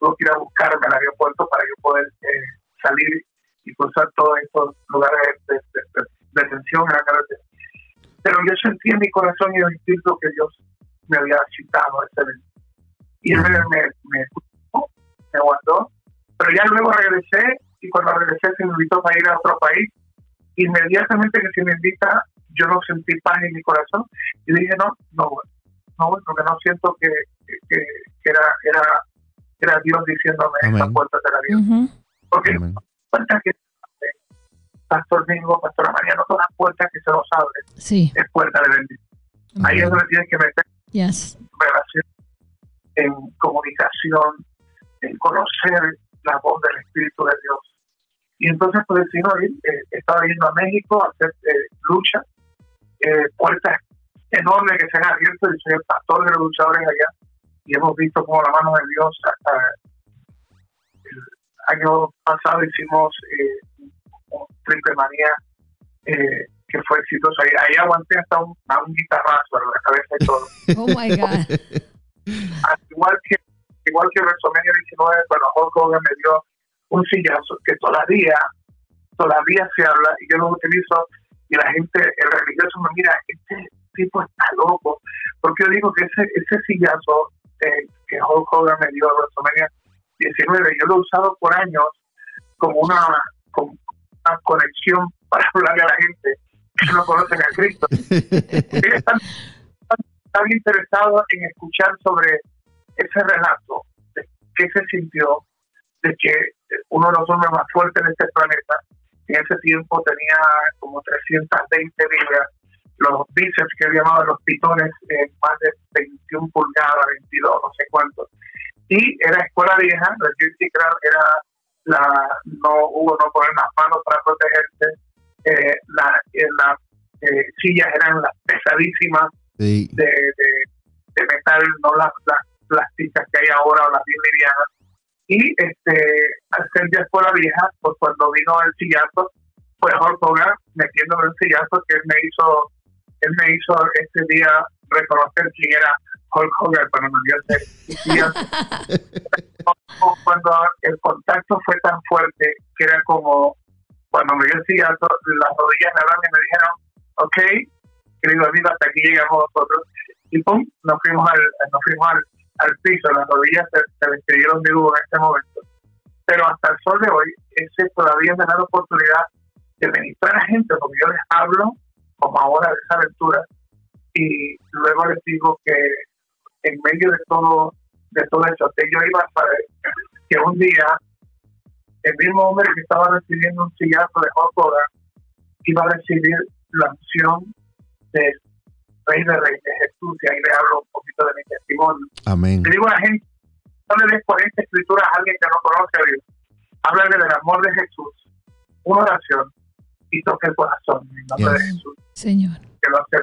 tuvo que ir a buscarme al aeropuerto para yo poder eh, salir y cruzar todos estos lugares de, de, de- de tensión en la carretera. Pero yo sentí en mi corazón y en el espíritu que Dios me había citado a ese evento. Y él me, me, me, escuchó, me guardó, pero ya luego regresé y cuando regresé se me invitó para ir a otro país. Inmediatamente que se me invita, yo no sentí paz en mi corazón y dije, no, no voy, no voy, porque no siento que, que, que era, era, era Dios diciéndome, esta puerta te la dio. Ujú. Porque Amén. Puertas que Pastor Mingo, Pastora María, no todas las puertas que se nos abren Sí. es puerta de bendición. Ahí es donde tienes que meter Yes. relación, en comunicación, en conocer la voz del Espíritu de Dios. Y entonces, pues decidimos ir, eh, estaba yendo a México a hacer eh, lucha, eh, puertas enormes que se han abierto, y soy el pastor de los luchadores allá, y hemos visto como la mano de Dios. ah, el año pasado hicimos eh, un triple manía eh, que fue exitoso. Ahí, ahí aguanté hasta un, a un guitarrazo en la cabeza y todo (laughs) Oh my God. (laughs) al igual que igual que WrestleMania 19 cuando Hulk Hogan me dio un sillazo que todavía todavía se habla y yo lo utilizo y la gente el religioso me mira este tipo está loco porque yo digo que ese ese sillazo eh, que Hulk Hogan me dio en WrestleMania 19 yo lo he usado por años como una como una conexión (laughs) para hablarle a la gente que no conocen a Cristo. Están, están interesados en escuchar sobre ese relato de qué se sintió de que uno de los hombres más fuertes en este planeta en ese tiempo tenía como 320 libras los bíceps que él llamaba los pitones eh, más de 21 pulgadas 22 no sé cuánto y era escuela vieja la Club era la no hubo no poner las manos para protegerse eh, la, eh, las eh, sillas eran las pesadísimas Sí. de, de, de metal, no las, las plásticas que hay ahora o las bien livianas. Y este, al ser escuela vieja, pues cuando vino el sillazo, fue Hulk Hogan metiéndome un sillazo que él me hizo, él me hizo ese día reconocer quién era Hulk Hogan ese sillazo. cuando el contacto fue tan fuerte que era como cuando me dio el sillazo, las rodillas me y me dijeron, ok, querido amigo, hasta aquí llegamos nosotros. Y pum, nos fuimos al, nos fuimos al, al piso, las rodillas se, despidieron de Hugo en ese momento. Pero hasta el sol de hoy, ese todavía me da la oportunidad de ministrar a la gente, porque yo les hablo, como ahora de esa aventura, y luego les digo que en medio de todo, de todo eso, que yo iba a saber que un día el mismo hombre que estaba recibiendo un sillazo de Hogan iba a recibir la unción del Rey de Reyes, Jesús, y ahí le hablo un poquito de mi testimonio. Amén. Le digo a la gente, no le des 40 escrituras a alguien que no conoce a Dios. Háblale del amor de Jesús, una oración, y toque el corazón en el nombre Yes. de Jesús, Señor. que lo hace.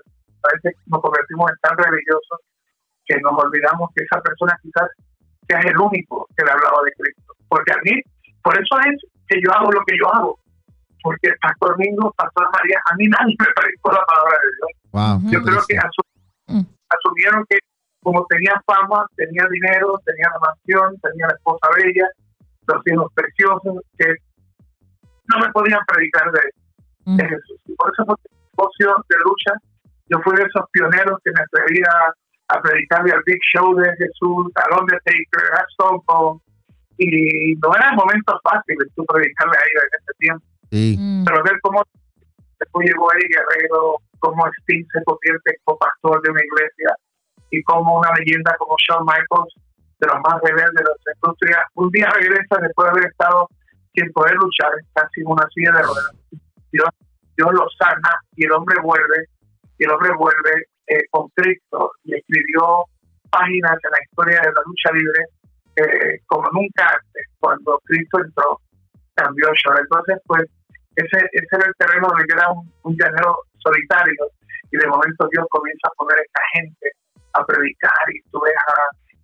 A veces nos convertimos en tan religiosos que nos olvidamos que esa persona quizás sea el único que le hablaba de Cristo. Porque a mí, por eso es que yo hago lo que yo hago. Porque Pastor Mingo, Pastor María, a mí nadie me predicó la palabra de Dios. Wow. Yo creo que triste. Mm. asumieron que como tenía fama, tenía dinero, tenía la mansión, tenía la esposa bella, los hijos preciosos, que no me podían predicar de, Mm. de Jesús. Y por eso fue mi negocio de lucha. Yo fui de esos pioneros que me atrevía a predicarle al Big Show de Jesús, al Undertaker, a Stone Cold. Y no eran momentos fáciles tú predicarle a ellos en ese tiempo Sí. Mm. pero ver cómo después llegó Eddie Guerrero, cómo Sting se convierte en copastor de una iglesia y como una leyenda como Shawn Michaels, de los más rebeldes de la industria, un día regresa después de haber estado sin poder luchar, casi en una silla de ruedas. Dios, Dios lo sana y el hombre vuelve, y el hombre vuelve eh, con Cristo y escribió páginas en la historia de la lucha libre eh, como nunca antes, cuando Cristo entró, cambió Shawn. Entonces, pues, ese, ese era el terreno donde yo era un, un llanero solitario y de momento Dios comienza a poner a esta gente a predicar y tú ves a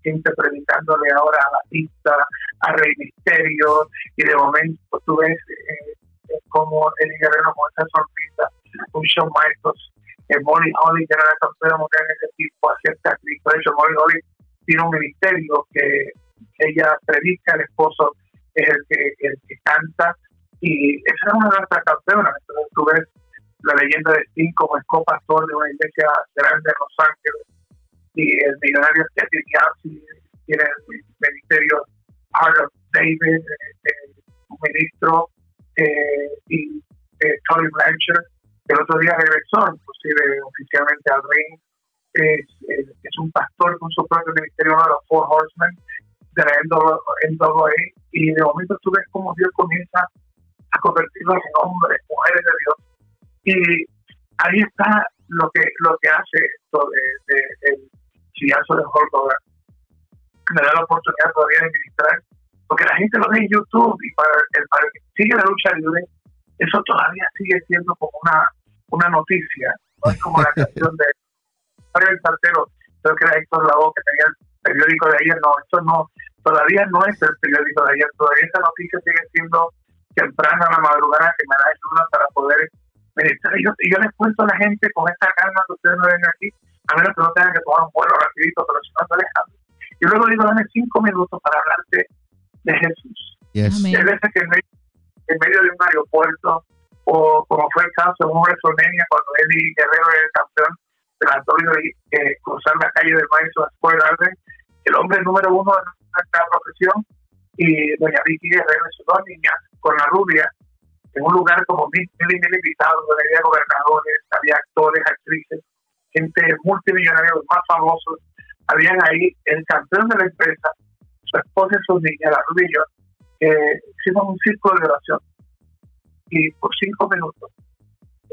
gente predicándole ahora a Batista, a Rey Misterio y de momento tú ves eh, como el guerrero con esa sonrisa, un Shawn Michaels, eh, Molly Holly que era la campeona mundial en ese tipo, acepta a Cristo. De hecho, Molly Holly tiene un ministerio que ella predica, el esposo es el que, el que canta y esa es una de nuestras campeonas. Entonces tú ves la leyenda de Sting como es copastor de una iglesia grande en Los Ángeles y el millonario Stephen Yassi tiene el ministerio of David, eh, eh, un ministro, eh, y Tony Blanchard, el otro día regresó inclusive oficialmente al ring, es, es, un pastor con su propio ministerio, uno de los Four Horsemen de la NWA, y de momento tú ves cómo Dios comienza a convertirlos en hombres, mujeres de Dios, y ahí está lo que lo que hace esto de, de, el chillazo de Hulk Hogan. Me da la oportunidad todavía de ministrar, porque la gente lo ve en YouTube y para el, para el que sigue la lucha libre, eso todavía sigue siendo como una, una noticia, no es como la canción de el Saltero, creo que era Héctor Lavoe que tenía el periódico de ayer, no, esto no, todavía no es el periódico de ayer, todavía esa noticia sigue siendo temprana a la madrugada que me da ayuda para poder y yo, yo les cuento a la gente con esta calma que ustedes no ven aquí, a menos que no tengan que tomar un vuelo rapidito, pero si no, no les hablo. Yo luego digo, dame cinco minutos para hablarte de Jesús. Yes. Hay veces que en medio, en medio, de un aeropuerto, o como fue el caso en un WrestleMania, cuando Eddie Guerrero era el campeón de la y eh, cruzar la calle del Madison Square Garden, el hombre número uno de nuestra profesión, y doña Vicky Guerrero y sus dos niñas, con la rubia, en un lugar como mil, mil y mil invitados, donde había gobernadores, había actores, actrices, gente multimillonaria, los más famosos. Habían ahí el campeón de la empresa, su esposa y sus niñas, la Rubio, eh, hicimos un círculo de oración. Y por cinco minutos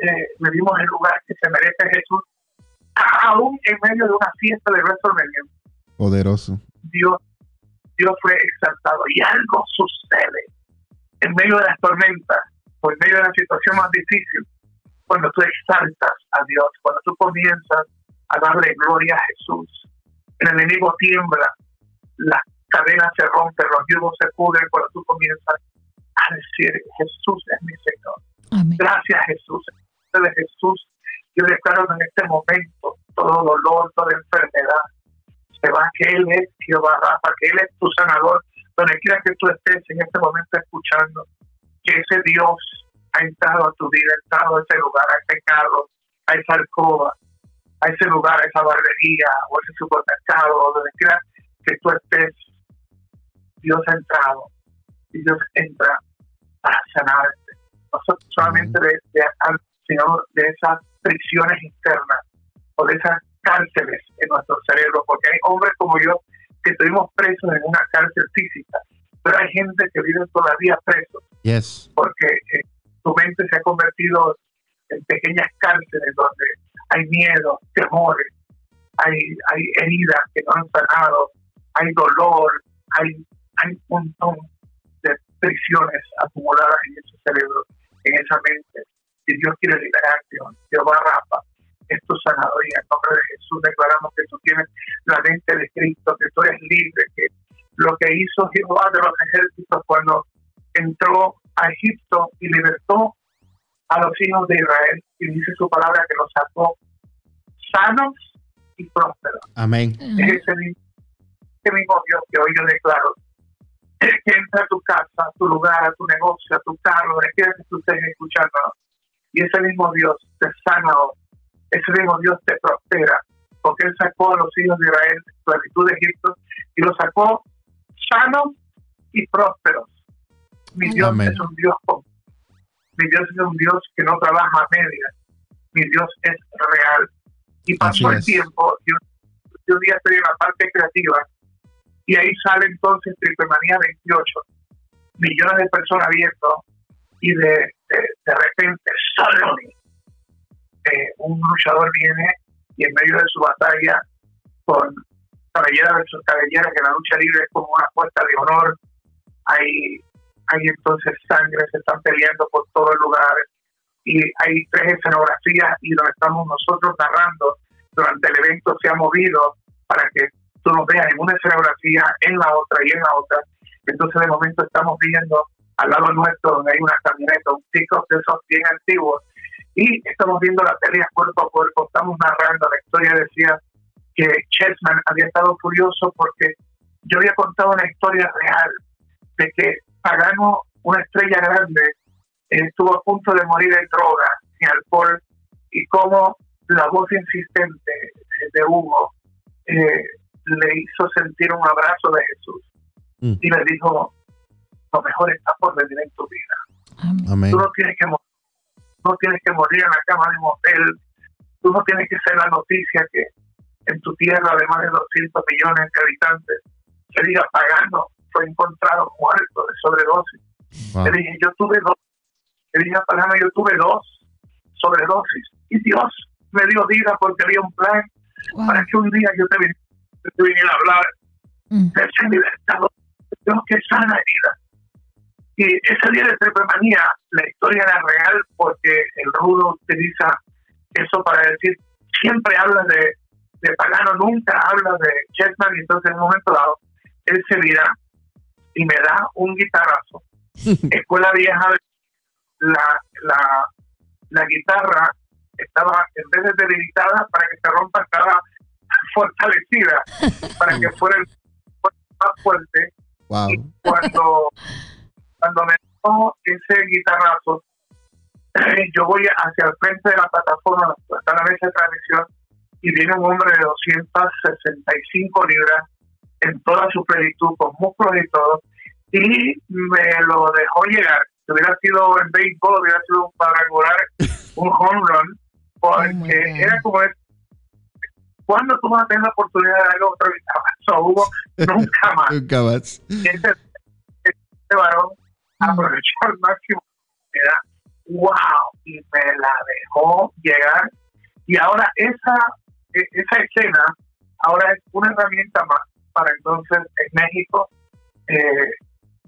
eh, le dimos el lugar que se merece Jesús, aún en medio de una fiesta de WrestleMania. Poderoso. Dios, Dios fue exaltado y algo sucede en medio de las tormentas o en medio de la situación más difícil, cuando tú exaltas a Dios, cuando tú comienzas a darle gloria a Jesús, el enemigo tiembla, las cadenas se rompen, los yugos se pudren cuando tú comienzas a decir, Jesús es mi Señor. Amén. Gracias Jesús. De Jesús, yo declaro en este momento todo dolor, toda enfermedad, se va que Él es Jehová Rafa, que Él es tu sanador, donde quiera que tú estés en este momento escuchando, que ese Dios ha entrado a tu vida, ha entrado a ese lugar, a ese carro, a esa alcoba, a ese lugar, a esa barbería o ese supermercado, donde quiera que tú estés, Dios ha entrado y Dios entra para sanarte, no solamente de, de, sino de esas prisiones internas o de esas cárceles en nuestro cerebro, porque hay hombres como yo que estuvimos presos en una cárcel física, pero hay gente que vive todavía preso. Yes. Porque eh, tu mente se ha convertido en pequeñas cárceles donde hay miedo, temores, hay, hay heridas que no han sanado, hay dolor, hay, hay un montón prisiones acumuladas en ese cerebro, en esa mente. Y Dios quiere liberarte, Jehová Rafa, es tu sanador y en nombre de Jesús declaramos que tú tienes la mente de Cristo, que tú eres libre, que lo que hizo Jehová de los ejércitos cuando entró a Egipto y libertó a los hijos de Israel y dice su palabra que los sacó sanos y prósperos. Amén. Es ese mismo, ese mismo Dios que hoy yo declaro entra a tu casa, a tu lugar, a tu negocio, a tu carro, donde quiera que tú estés escuchando. Y ese mismo Dios te sana hoy. Ese mismo Dios te prospera. Porque Él sacó a los hijos de Israel de esclavitud de Egipto y los sacó sanos y prósperos. Mi Dios Amén. es un Dios mi Dios es un Dios que no trabaja a medias. Mi Dios es real. Y pasó el tiempo, Dios, un día estoy en la parte creativa y ahí sale entonces Triple Manía 28, millones de personas viendo y de, de, de repente suddenly eh, un luchador viene y en medio de su batalla con cabellera versus cabellera, que la lucha libre es como una puesta de honor, hay, hay entonces sangre, se están peleando por todo el lugar y hay tres escenografías y donde estamos nosotros narrando durante el evento se ha movido para que tú nos veas en una escenografía, en la otra y en la otra. Entonces de momento estamos viendo al lado nuestro donde hay una camioneta, un pick de esos bien antiguos. Y estamos viendo la pelea cuerpo a cuerpo, estamos narrando la historia, decía que Chessman había estado furioso porque yo había contado una historia real de que Pagano, una estrella grande, estuvo a punto de morir de droga y alcohol y cómo la voz insistente de Hugo eh, le hizo sentir un abrazo de Jesús mm. y le dijo, lo mejor está por venir en tu vida. Amén. Tú no tienes que morir no tienes que morir en la cama de motel, tú no tienes que ser la noticia que en tu tierra de más de 200 millones de habitantes se diga pagano, fue encontrado muerto de sobredosis. Le dije, yo tuve dos, le dije pagano, yo tuve dos sobredosis y Dios me dio vida porque había un plan para que un día yo te, viniera a hablar mm. de ese libertador, Dios que sana vida y ese día de Trepemanía, la historia era real porque el rudo utiliza eso para decir, siempre habla de, de Pagano, nunca habla de Chessman, y entonces en un momento dado, él se mira y me da un guitarrazo. (laughs) Escuela vieja, la, la, la guitarra estaba, en vez de debilitada, para que se rompa, estaba fortalecida, para que fuera el más fuerte. Y cuando cuando me tomo ese guitarrazo, (clears throat) yo voy hacia el frente de la plataforma, está la mesa de transmisión, y viene un hombre de 265 libras en toda su plenitud, con músculos y todo, y me lo dejó llegar. Si hubiera sido en béisbol, hubiera sido un cuadrangular, un home run, porque oh era como es. ¿Cuándo tú vas a tener la oportunidad de darle otro (laughs) guitarrazo, Hugo? Nunca más. Nunca más. Este, este varón aprovechó al máximo wow, y me la dejó llegar. Y ahora esa, e, esa escena ahora es una herramienta más para entonces en México eh,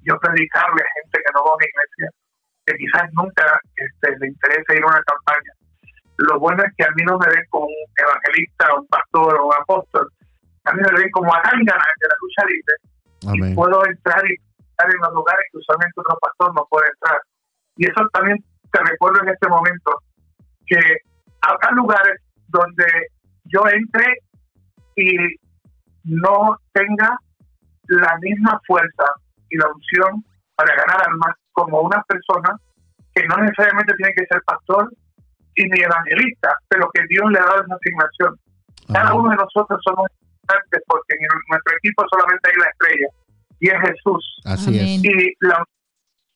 yo predicarle a gente que no va a una iglesia, que quizás nunca este, le interese ir a una campaña. Lo bueno es que a mí no me ven como un evangelista, un pastor o un apóstol, a mí me ven como a de la lucha libre. Y puedo entrar y en los lugares que usualmente otro pastor no puede entrar. Y eso también te recuerdo en este momento, que habrá lugares donde yo entre y no tenga la misma fuerza y la unción para ganar almas como una persona que no necesariamente tiene que ser pastor y ni evangelista, pero que Dios le ha dado esa asignación. Cada uno de nosotros somos importantes porque en nuestro equipo solamente hay la estrella y es Jesús. Así es. Y la,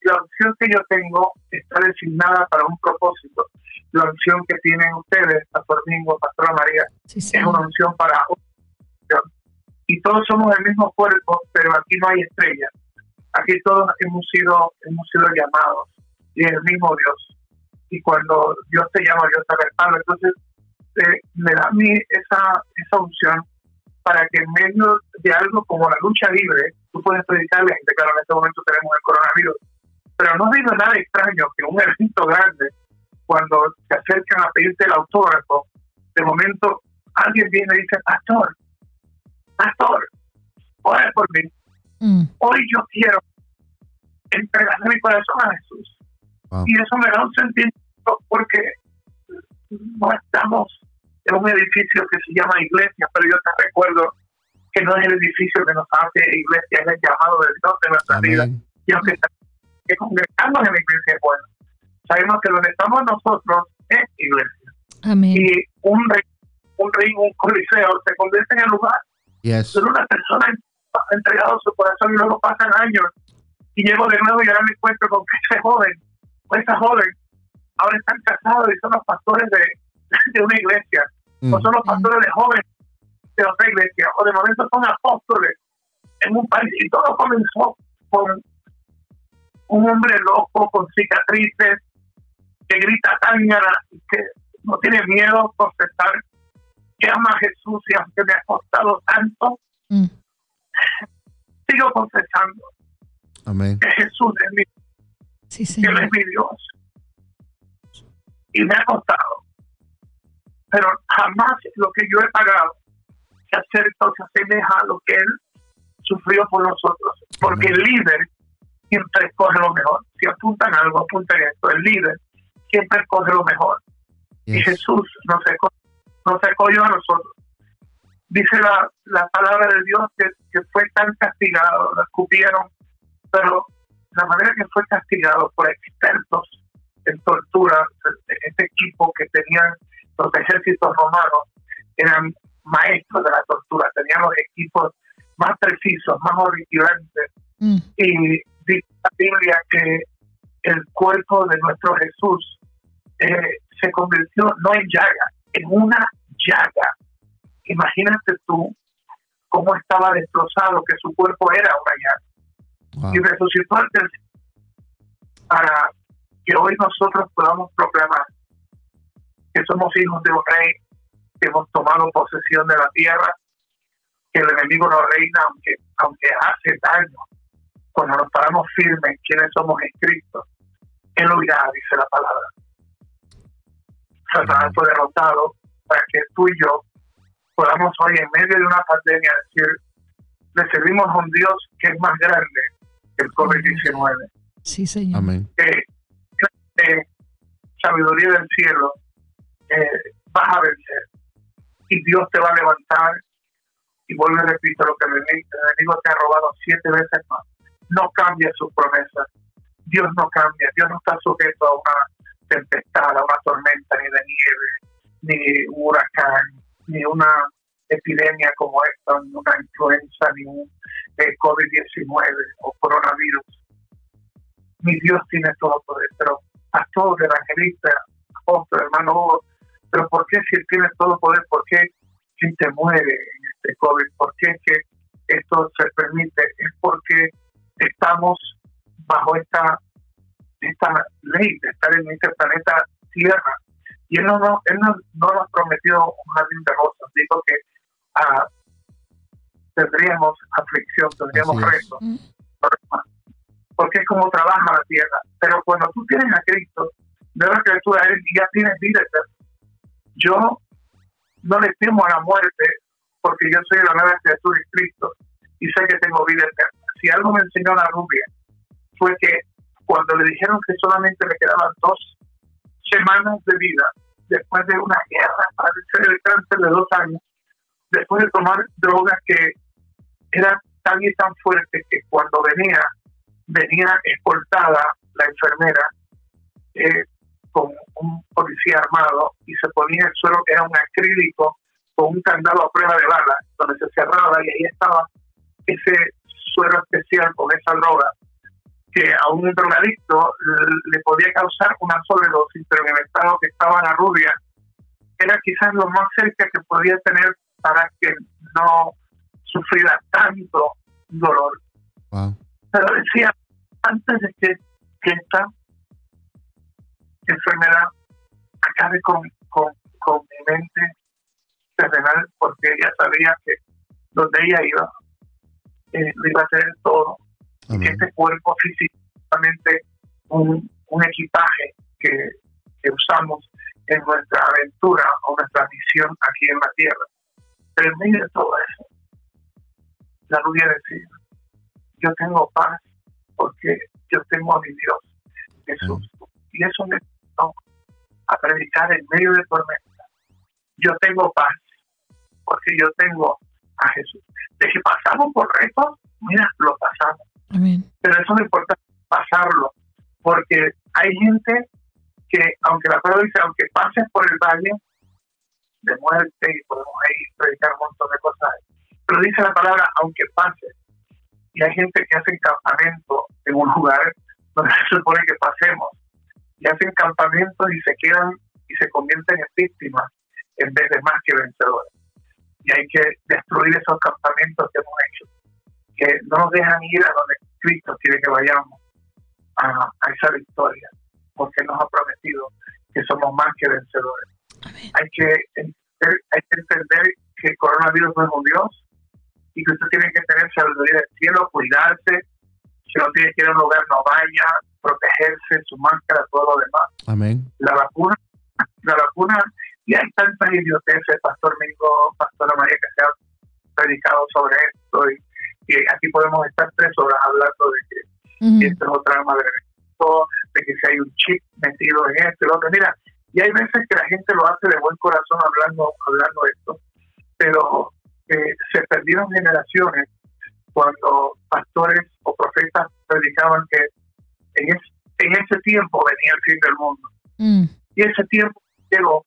la opción que yo tengo está designada para un propósito. La opción que tienen ustedes, Pastor Domingo, Pastora María, es una opción para y todos somos el mismo cuerpo, pero aquí no hay estrellas. Aquí todos hemos sido hemos sido llamados y es el mismo Dios. Y cuando Dios te llama, Dios te respalda. Entonces, eh, me da a mí esa, esa opción para que en medio de algo como la lucha libre, tú puedes predicarle a gente, claro, en este momento tenemos el coronavirus, pero no ha nada extraño que un (laughs) evento grande, cuando se acercan a pedirte el autógrafo, de momento alguien viene y dice, pastor, pastor, ora por mí. Mm. Hoy yo quiero entregarle mi corazón a Jesús. Y eso me da un porque no estamos en un edificio que se llama iglesia, pero yo te recuerdo que no es el edificio que nos hace iglesia, es el llamado de Dios de nuestra vida. Y aunque que congregarnos en la iglesia es bueno, sabemos que donde estamos nosotros es iglesia. Y un ring, un ring, un coliseo se convierte en el lugar yes. una persona ha entregado su corazón y luego pasan años y llego de nuevo y ahora me encuentro con que ese joven o esa joven ahora están casados y son los pastores de, (laughs) de una iglesia, o son los pastores de jóvenes de otra iglesia, o de momento son apóstoles en un país y todo comenzó con un hombre loco con cicatrices que grita tángara que no tiene miedo a confesar que ama a Jesús y aunque me ha costado tanto, Mm. sigo confesando Amén. que Jesús es mi, Sí, que Él es mi Dios. Y me ha costado. Pero jamás lo que yo he pagado se acerca o se asemeja a lo que Él sufrió por nosotros. Porque el líder siempre escoge lo mejor. Si apuntan algo, apunten esto. El líder siempre escoge lo mejor. Y. Jesús nos, esco- nos escogió a nosotros. Dice la, la palabra de Dios que, que fue tan castigado, lo escupieron, pero la manera que fue castigado por expertos en tortura, este equipo que tenían los ejércitos romanos, eran maestros de la tortura, tenían los equipos más precisos, más horripilantes, Mm. y dice la Biblia que el cuerpo de nuestro Jesús eh, se convirtió no en llaga, en una llaga. Imagínate tú cómo estaba destrozado, que su cuerpo era una llaga. Wow. Y resucitó al tercer para que hoy nosotros podamos proclamar que somos hijos de un rey, que hemos tomado posesión de la tierra, que el enemigo no reina, aunque, aunque hace daño. Cuando nos paramos firmes en quienes somos en Cristo, Él oirá, dice la palabra. Satanás fue derrotado para que tú y yo podamos hoy, en medio de una pandemia, decir, le servimos a un Dios que es más grande que el COVID-19 Sí, Señor. Amén. que sabiduría del cielo eh, vas a vencer. Y Dios te va a levantar. Y vuelvo y repito lo que el enemigo, el enemigo te ha robado siete veces más. No cambia sus promesas. Dios no cambia. Dios no está sujeto a una tempestad a una tormenta ni de nieve ni un huracán ni una epidemia como esta ni una influenza ni un eh, COVID-19 o coronavirus. Mi Dios tiene todo poder, pero pastor, evangelista, apóstol, hermano Hugo, pero ¿por qué si él tiene todo poder? ¿Por qué gente muere en este COVID? ¿Por qué es que esto se permite? Es porque estamos bajo esta esta ley de estar en este planeta Tierra. Y él no, no, él no, no nos prometió un jardín de rosas, dijo que ah, tendríamos aflicción, tendríamos retos, Mm. Porque es como trabaja la tierra. Pero cuando tú tienes a Cristo, la criatura eres y ya tienes vida eterna. Yo no le temo a la muerte porque yo soy la nueva criatura en Cristo y sé que tengo vida eterna. Si algo me enseñó la rubia fue que cuando le dijeron que solamente le quedaban dos semanas de vida después de una guerra para el cáncer de dos años, después de tomar drogas que eran tan y tan fuertes que cuando venía venía escoltada la enfermera eh, con un policía armado y se ponía el suelo, era un acrílico con un candado a prueba de bala, donde se cerraba y ahí estaba ese suero especial con esa droga que a un drogadicto le podía causar una sobredosis, pero en el estado que estaba la rubia, era quizás lo más cerca que podía tener para que no sufriera tanto dolor. Pero decía, antes de que, que esta enfermedad acabe con, con, con mi mente terrenal, porque ella sabía que donde ella iba, eh, lo iba a tener todo. Y que Amén. este cuerpo físicamente un, un equipaje que, que usamos en nuestra aventura o nuestra misión aquí en la tierra. Pero en medio de todo eso, la rubia decía, yo tengo paz porque yo tengo a mi Dios, Jesús. Y eso me invitó a predicar en medio de tormenta. Yo tengo paz porque yo tengo a Jesús. De que pasamos por retos, mira, lo pasamos. Amén. Pero eso no importa pasarlo, porque hay gente que, aunque la palabra dice, aunque pases por el valle de muerte, y podemos ahí predicar un montón de cosas, pero dice la palabra, aunque pases, y hay gente que hace campamento en un lugar donde (laughs) se supone que pasemos, y hacen campamentos y se quedan y se convierten en víctimas en vez de más que vencedores. y hay que destruir esos campamentos que hemos hecho, que no nos dejan ir a donde Cristo quiere que vayamos, a, a esa victoria, porque nos ha prometido que somos más que vencedores. Hay que, entender, hay que entender que el coronavirus no es un Dios y que usted tiene que tener sabiduría del cielo, cuidarse, si no tiene que ir a un lugar no vaya, protegerse, su máscara, todo lo demás. Amén. La vacuna, la vacuna, y hay tantas idioteces, Pastor Mingo, Pastora María, que se han predicado sobre esto y, y aquí podemos estar tres horas hablando de que y esto es otra madre de que si hay un chip metido en esto y lo otro. Mira, y hay veces que la gente lo hace de buen corazón hablando, hablando de esto, pero eh, se perdieron generaciones cuando pastores o profetas predicaban que en, es- en ese tiempo venía el fin del mundo. Mm. Y ese tiempo llegó.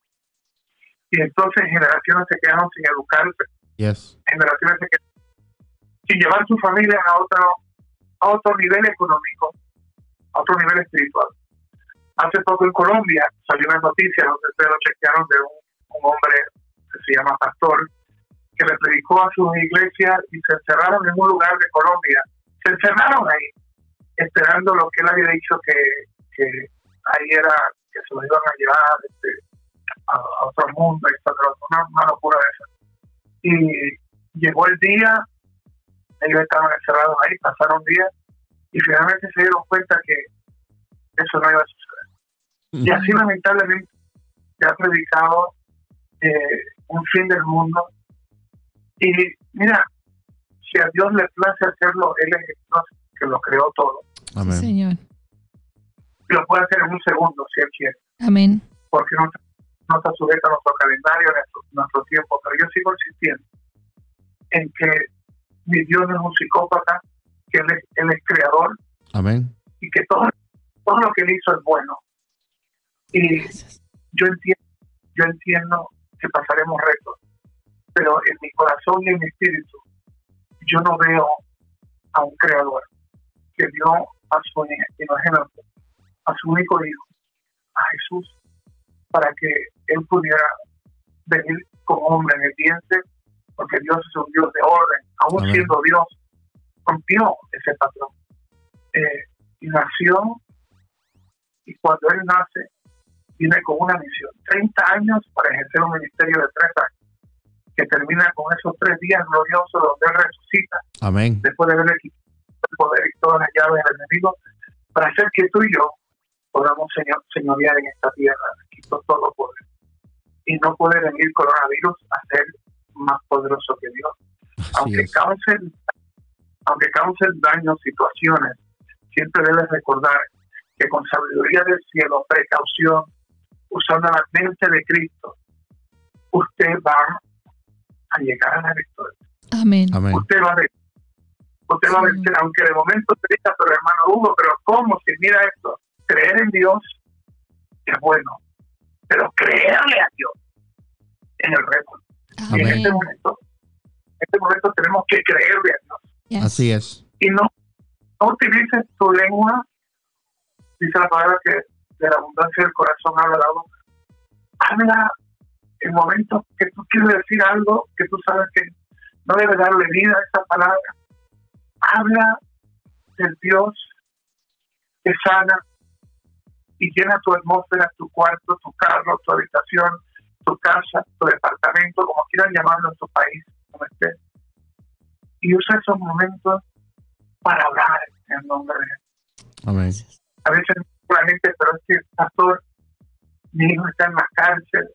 Y entonces generaciones se quedaron sin educarse, Yes. generaciones se quedaron sin llevar sus familias a otro, a otro nivel económico, a otro nivel espiritual. Hace poco en Colombia salió una noticia donde se lo chequearon de un, un hombre que se llama pastor, que le predicó a sus iglesias y se encerraron en un lugar de Colombia. Se encerraron ahí, esperando lo que él había dicho que, que ahí era, que se lo iban a llevar este, a, a otro mundo. Una, una locura de esa. Y llegó el día, ellos estaban encerrados ahí, pasaron días, y finalmente se dieron cuenta que eso no iba a suceder. Y así lamentablemente se ha predicado eh, un fin del mundo. Y mira, si a Dios le place hacerlo, Él es el Dios que lo creó todo. Sí, Amén. Señor. Lo puede hacer en un segundo si Él quiere, Amén. porque no, no está sujeto a nuestro calendario, a nuestro, nuestro tiempo. Pero yo sigo insistiendo en que mi Dios no es un psicópata, que Él es, él es creador Amén. y que todo, todo lo que Él hizo es bueno. Y Gracias. yo entiendo, yo entiendo que pasaremos retos, pero en mi corazón y en mi espíritu yo no veo a un creador que dio a su imagínate, a su único hijo, a Jesús, para que él pudiera venir como hombre en el vientre, porque Dios es un Dios de orden, aún Amén. siendo Dios, rompió ese patrón. Eh, y nació, y cuando él nace, viene con una misión, 30 años para ejercer un ministerio de tres años, que termina con esos tres días gloriosos donde él resucita, Amén. después de haberle quitado el poder y todas las llaves del enemigo, para hacer que tú y yo podamos señor, señorear en esta tierra, quitó todo poder. Y no puede venir coronavirus a ser más poderoso que Dios. Así Aunque es. causen, aunque causen daños, situaciones, siempre debes recordar que con sabiduría del cielo, precaución, usando la mente de Cristo, usted va a llegar a la victoria. Amén. Amén. Usted va a vencer. Usted va a vencer, aunque de momento te diga, pero hermano Hugo, pero ¿cómo? Si mira esto, creer en Dios es bueno, pero creerle a Dios es el reto. Y en este momento, en este momento tenemos que creerle a Dios. Yes. Así es. Y no, no utilices tu lengua, dice la palabra que de la abundancia del corazón habla la boca. Habla en momentos que tú quieres decir algo que tú sabes que no debe darle vida a esa palabra. Habla del Dios que sana y llena tu atmósfera, tu cuarto, tu carro, tu habitación, tu casa, tu departamento, como quieran llamarlo en tu país, como esté. Y usa esos momentos para hablar en nombre de Jesús. Amén. A veces la gente, pero es que, pastor, mi hijo está en la cárcel,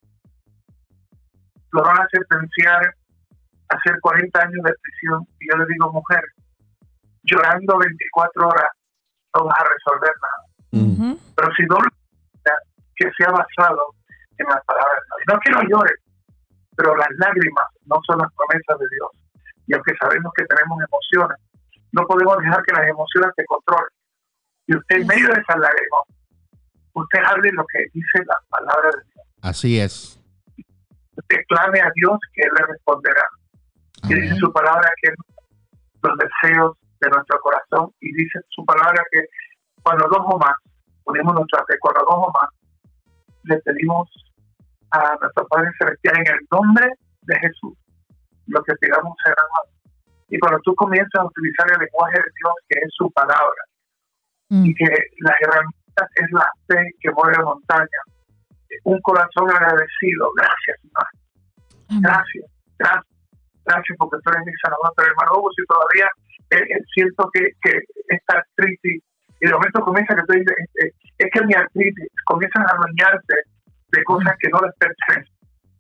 lo van a sentenciar a hacer 40 años de prisión. Y yo le digo, mujer, llorando 24 horas, no vas a resolver nada. Mm. Ujú. Pero si doble que sea basado en las palabras de. No que no llore, pero las lágrimas no son las promesas de Dios. Y aunque sabemos que tenemos emociones, no podemos dejar que las emociones se controlen. Y usted en medio de esas lágrimas, usted hable lo que dice la palabra de Dios. Así es. Usted clame a Dios que Él le responderá. Y dice su palabra que los deseos de nuestro corazón y dice su palabra que cuando dos o más ponemos nuestra fe, cuando dos o más le pedimos a nuestro Padre Celestial en el nombre de Jesús, lo que pidamos será más. Y cuando tú comienzas a utilizar el lenguaje de Dios, que es su palabra, Mm. y que las herramientas es la fe que mueve montaña, un corazón agradecido, gracias, Señor. Gracias, gracias, gracias porque tú eres mi sanador. Pero hermano Hugo, si todavía eh, eh, siento que, que esta artritis, y de momento comienza que tú dices, eh, es que mi artritis, comienzan a adueñarse de cosas que no les pertenecen.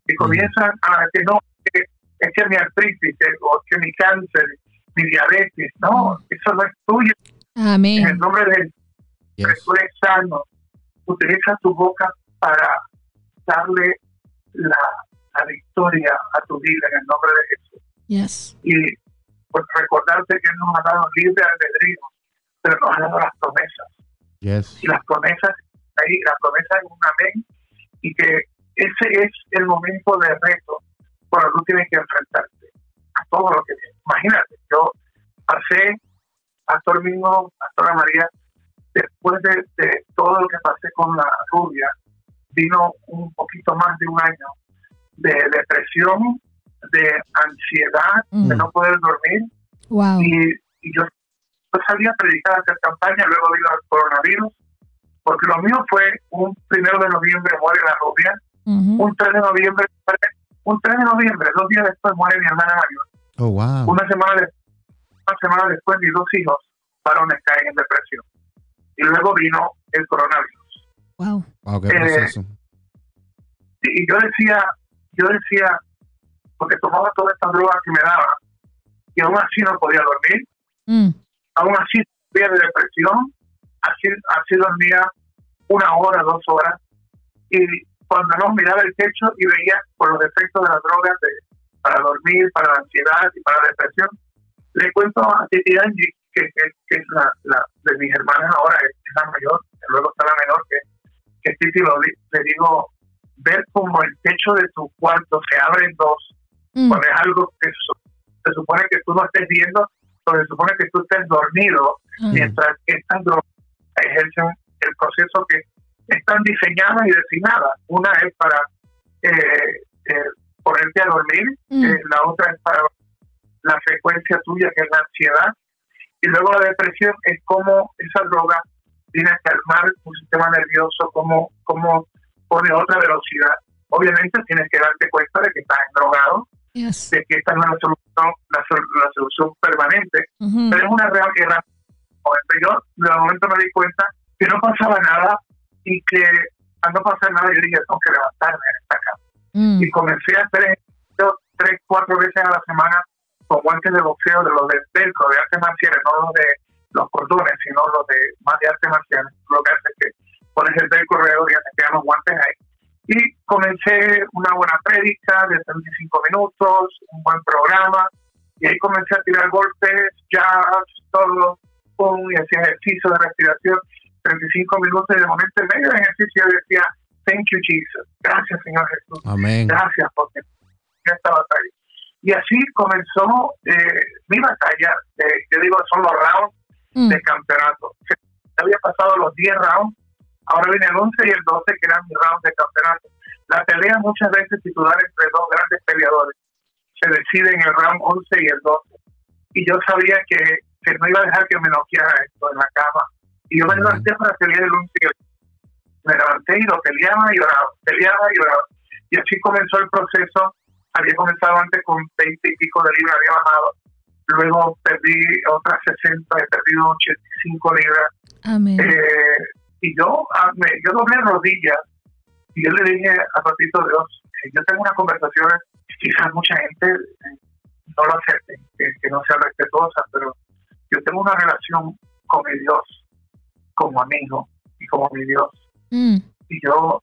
Y comienzan a decir, no, es que, es que mi artritis, o es que mi cáncer, mi diabetes, no, eso no es tuyo. En el nombre de que Yes. tú eres sano, utiliza tu boca para darle la, la victoria a tu vida en el nombre de Jesús. Yes. Y pues recordarte que Él nos ha dado libre albedrío, pero nos ha dado las promesas. Yes. Y las promesas, ahí, la promesa es un amén, y que ese es el momento de reto cuando tú tienes que enfrentarte a todo lo que viene. Imagínate, yo pasé, Pastor Mingo, Pastora María, después de, de todo lo que pasé con la rubia, vino un poquito más de un año de depresión, de ansiedad, de Mm. no poder dormir, Wow. y, y yo, yo salí a predicar, a hacer campaña, luego vino el coronavirus, porque lo mío fue un primero de noviembre muere la rubia, un 3 de noviembre, un 3 de noviembre, dos días después muere mi hermana mayor, Oh, wow. una semana, de- una semana después mis dos hijos varones caen en depresión, y luego vino el coronavirus. Wow. Wow, qué eh, proceso. Y yo decía, yo decía, porque tomaba todas estas drogas que me daban, y aún así no podía dormir, Mm. aún así sufría de depresión, así, así dormía una hora, dos horas, y cuando no miraba el techo y veía por los efectos de las drogas de- para dormir, para la ansiedad y para la depresión, le cuento a Titi Angie, que, que- que es la, la de mis hermanas ahora, es la mayor, que luego está la menor, que, que Titi lo di- le digo, ver como el techo de tu cuarto se abre en dos, Mm. cuando es algo que se, supone que tú no estés viendo, o se supone que tú estés dormido, Ah. mientras estas drogas ejercen el proceso que están diseñadas y designadas. Una es para eh, eh, ponerte a dormir, Mm. eh, la otra es para la frecuencia tuya, que es la ansiedad, y luego la depresión es como esa droga viene a calmar tu sistema nervioso, como, como pone otra velocidad. Obviamente tienes que darte cuenta de que estás drogado, Yes. de que esta no es la solución, la, la solución permanente, pero es una real guerra. Yo de momento me di cuenta que no pasaba nada y que al no pasar nada yo dije, tengo que levantarme en esta cama. Mm. Y comencé a hacer ejercicio tres, cuatro veces a la semana con guantes de boxeo de los de velcro, de artes marciales, no los de los cordones, sino los de más de artes marciales. Lo que hace es que pones el velcro alrededor y ya te quedan los guantes ahí. Y comencé una buena prédica de 35 minutos, un buen programa, y ahí comencé a tirar golpes, jazz, todo, pum, y hacía ejercicio de respiración, 35 minutos, y de momento en medio del ejercicio yo decía, thank you Jesus, gracias Señor Jesús, Amén. gracias porque en esta batalla. Y así comenzó eh, mi batalla, eh, yo digo, son los rounds Mm. de campeonato. Había pasado los 10 rounds, ahora viene el 11 y el 12 que eran mis rounds de campeonato. La pelea muchas veces titular entre dos grandes peleadores se decide en el round 11 y el 12. Y yo sabía que, que no iba a dejar que me noqueara esto en la cama. Y yo me levanté para pelear el 11 y el Me levanté y lo peleaba y oraba, peleaba y oraba. Y así comenzó el proceso. Había comenzado antes con 20 y pico de libras, había bajado. Luego perdí otras 60, he perdido 85 libras. Amén. Eh, y yo, ah, me, yo doblé rodillas y yo le dije a Papito Dios, eh, yo tengo unas conversaciones, quizás mucha gente eh, no lo acepte, que, que no sea respetuosa, pero yo tengo una relación con mi Dios como amigo y como mi Dios. Mm. Y yo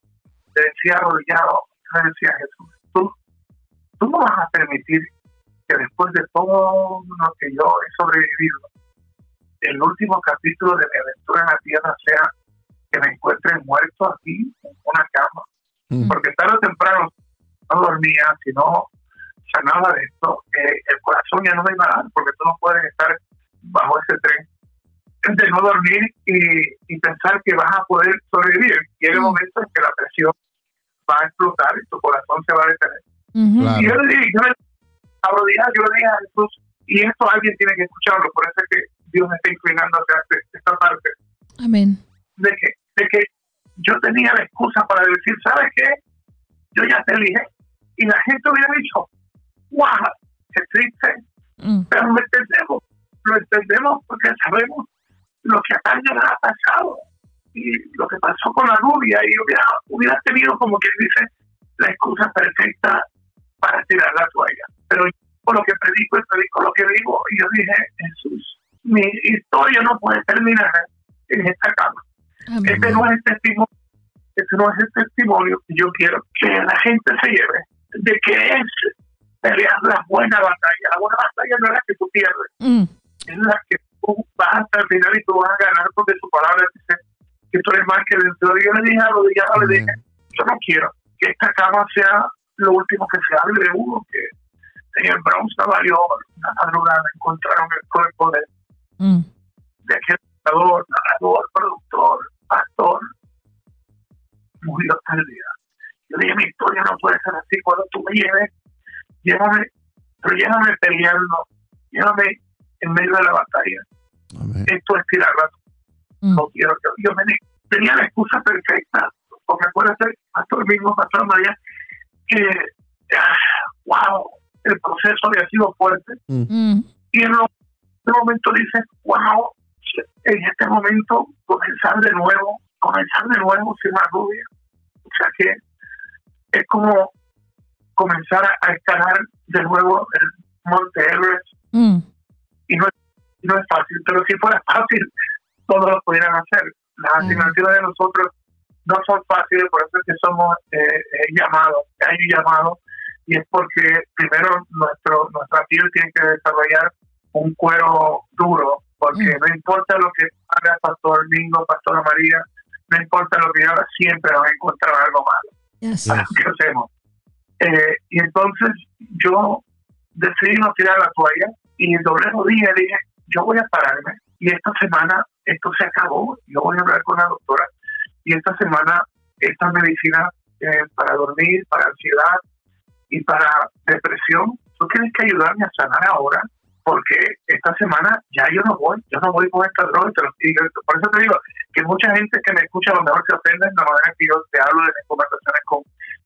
le decía arrodillado, yo le decía a Jesús, tú, tú no vas a permitir que después de todo lo que yo he sobrevivido, el último capítulo de mi aventura en la tierra sea que me encuentre muerto aquí en una cama. Mm. Porque tarde o temprano no dormía, si no sanaba de esto, eh, el corazón ya no me iba a dar, porque tú no puedes estar bajo ese tren de no dormir y, y pensar que vas a poder sobrevivir. Llega el Mm. momento en que la presión va a explotar y tu corazón se va a detener. Ujú. Claro. Y yo le yo le dije arrodillado, yo le dije a Jesús, y esto alguien tiene que escucharlo, por eso es que Dios me está inclinando hacia este- esta parte, Amén. de que, de que yo tenía la excusa para decir, ¿sabes qué? Yo ya te dije, y la gente hubiera dicho, wow, qué triste, Mm. pero lo entendemos, lo entendemos porque sabemos lo que a Tania ha pasado y lo que pasó con la rubia y hubiera, hubiera tenido como quien dice la excusa perfecta para tirar la toalla. Pero yo, por lo que predico predico lo que digo, y yo dije, Jesús, mi historia no puede terminar en esta cama. Amén. Este no es el testimonio, este no es el testimonio que yo quiero que la gente se lleve de que es pelear la buena batalla. La buena batalla no es la que tú pierdes, Mm. es la que tú vas hasta el final y tú vas a ganar porque su palabra dice que tú eres más que vencedor. Yo le dije a Rodillado, le dije, yo no quiero que esta cama sea lo último que se hable de uno, que en el Bronx Nueva York, una madrugada encontraron el cuerpo de, Mm. de aquel narrador, narrador, productor, pastor, murió tal día. Yo dije, mi historia no puede ser así. Cuando tú me lleves, llévame, pero llévame peleando, llévame en medio de la batalla. Amén. Esto es tirar la Mm. no quiero que yo me tenía la excusa perfecta porque acuérdate pastor mismo pastor María que (sighs) wow el proceso había sido fuerte Mm. y en, lo- en un momento dices wow en este momento comenzar de nuevo comenzar de nuevo sin más rubia o sea que es como comenzar a, a escalar de nuevo el Monte Everest Mm. y no, no es fácil, pero si fuera fácil, todos lo pudieran hacer. Las Mm. de nosotros no son fáciles, por eso es que somos eh, eh, llamados, hay un llamado, y es porque primero nuestro nuestra piel tiene que desarrollar un cuero duro, porque Mm. no importa lo que haga Pastor Mingo, Pastora María, no importa lo que haga, siempre va a encontrar algo malo. Yes. ¿Para qué hacemos? Eh, y entonces yo decidí no tirar la toalla y el doble rodilla dije, yo voy a pararme y esta semana esto se acabó, yo voy a hablar con la doctora y esta semana esta medicina eh, para dormir, para ansiedad y para depresión, tú tienes que ayudarme a sanar ahora porque esta semana ya yo no voy, yo no voy con esta droga. te lo. Por eso te digo que mucha gente que me escucha a lo mejor se ofende en la manera que yo te hablo de mis conversaciones con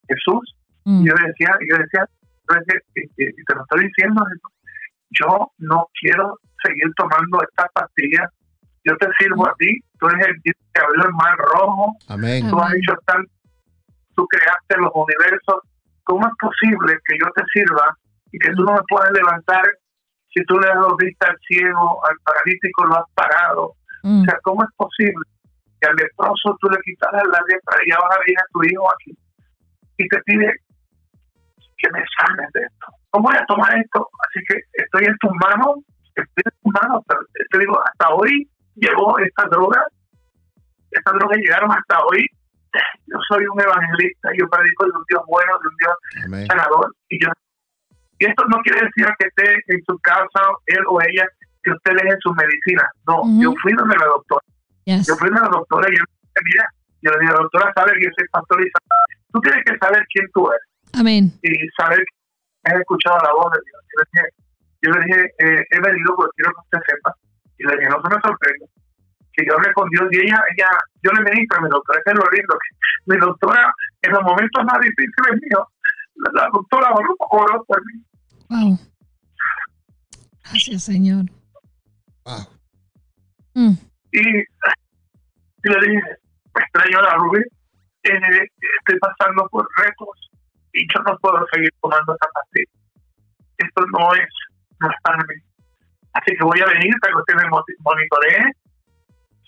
Jesús Mm. yo decía, yo decía, yo decía, y, y- y te lo estoy diciendo, yo no quiero seguir tomando estas pastillas. Yo te sirvo a ti, tú eres el que abrió el mar rojo, Amén. tú has hecho tal, tú creaste los universos. ¿Cómo es posible que yo te sirva y que tú no me puedas levantar si tú le has dado vista al ciego, al paralítico lo has parado? Mm. O sea, ¿cómo es posible que al leproso tú le quitaras la lepra y ya vas a tu hijo aquí y te pide que me sanes de esto? ¿Cómo voy a tomar esto? Así que estoy en tus manos, estoy en tus manos, pero te digo, hasta hoy llegó esta droga, estas drogas llegaron hasta hoy. Yo soy un evangelista, yo predico de un Dios bueno, de un Dios Amén. sanador, y yo y esto no quiere decir que esté en su casa, él o ella, que usted deje su medicina. No, yo fui donde la doctora. Yes. Yo fui donde la doctora y yo le dije, mira, yo le dije, la doctora sabe que yo soy pastor y sabe- tú tienes que saber quién tú eres Amén. y saber que has escuchado la voz de Dios. Yo le dije, yo le dije eh, he venido porque quiero que usted sepa. Y le dije, no se me sorprende. Que yo hablé con Dios y ella, ella, yo le ministro a mi doctora, es lo lindo. que mi doctora, en los momentos más difíciles míos, la, la doctora oró, oró por mí. Wow. Gracias, Señor. Wow. Mm. Y, y le dije, me extraño a la Rubí, eh, estoy pasando por retos y yo no puedo seguir tomando esta pastilla. Esto no es, no es para mí. Así que voy a venir para que usted me moni- monitoree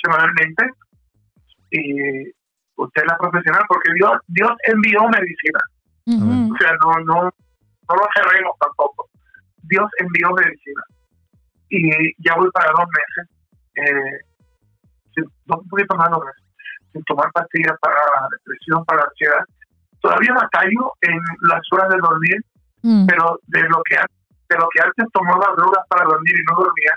semanalmente y usted es la profesional porque Dios, Dios envió medicina. O sea, no, no, no lo cerremos tampoco. Dios envió medicina. Y ya voy para dos meses, eh, sin, un poquito más de dos meses, sin tomar pastillas para la depresión, para la ansiedad. Todavía batallo en las horas de dormir, Mm. pero de lo que an- de lo que antes tomaba drogas para dormir y no dormía,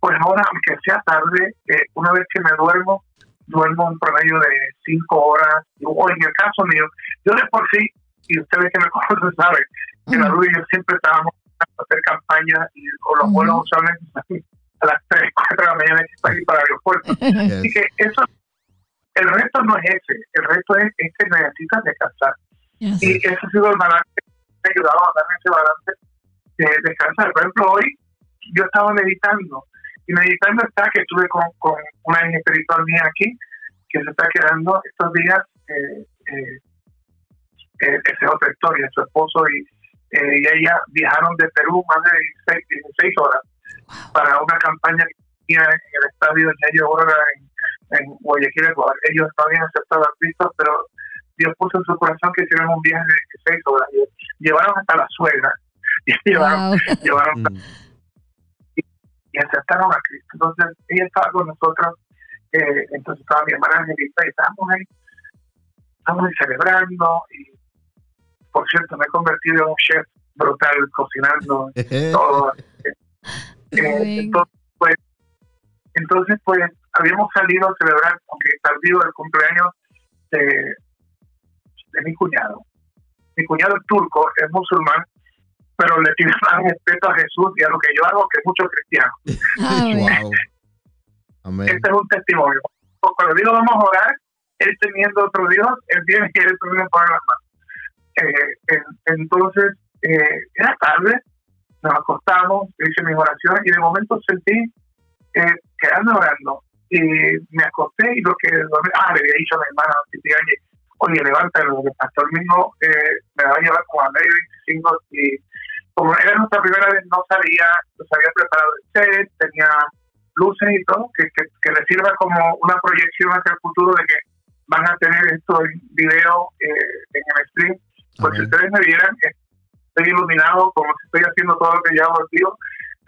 pues ahora, aunque sea tarde, eh, una vez que me duermo, duermo un promedio de cinco horas, o en el caso mío, yo de por sí, y ustedes que me conocen saben, que la (laughs) yo siempre estábamos hacer campaña y o los vuelos usualmente a las 3, 4 (laughs) de la mañana que para ir para el aeropuerto. Así que eso, el reto no es ese, el reto es, es que necesitas descansar. Yes. Y ese ha sido el balance que me ha ayudado a darme ese balance de descansar. Por ejemplo, hoy yo estaba meditando y meditando está que estuve con, con una espiritual mía aquí que se está quedando estos días. Eh, eh, eh, esa es otra historia, su esposo y, eh, y ella viajaron de Perú más de 16, 16 horas para una campaña que tenía en el estadio de Yayo Borga en, en Guayaquil, Ecuador. Ellos no habían aceptado a Cristo, pero Dios puso en su corazón que hicieran un viaje de 16 horas. Llevaron hasta la suegra. (laughs) Y llevaron, Wow. (laughs) llevaron Mm. y aceptaron a Cristo. Entonces, ella estaba con nosotros, eh, entonces estaba mi hermana Angelita y estábamos ahí, estábamos ahí celebrando y, por cierto, me he convertido en un chef brutal cocinando (laughs) todo. Eh, entonces, pues, entonces, pues, habíamos salido a celebrar, aunque tardío, el cumpleaños de, de mi cuñado. Mi cuñado es turco, es musulmán, pero le tiene más respeto a Jesús y a lo que yo hago que muchos cristianos. Wow. Amén. Este es un testimonio. Cuando digo vamos a orar, él teniendo otro Dios, él viene y él pone las manos. Eh, en- entonces, eh, era tarde, nos acostamos, hice mis oraciones y de momento sentí eh, quedarme orando. Y me acosté y lo que dormí, ah, le había dicho a mi hermana, oye, levántalo, el pastor mismo eh, me va a llevar como a medio 25 y como era nuestra primera vez, no sabía, nos había preparado el set, tenía luces y todo, que, que, que le sirva como una proyección hacia el futuro de que van a tener esto en video eh, en el stream. Pues si ustedes me vieran, eh, estoy iluminado como si estoy haciendo todo lo que ya hago, tío.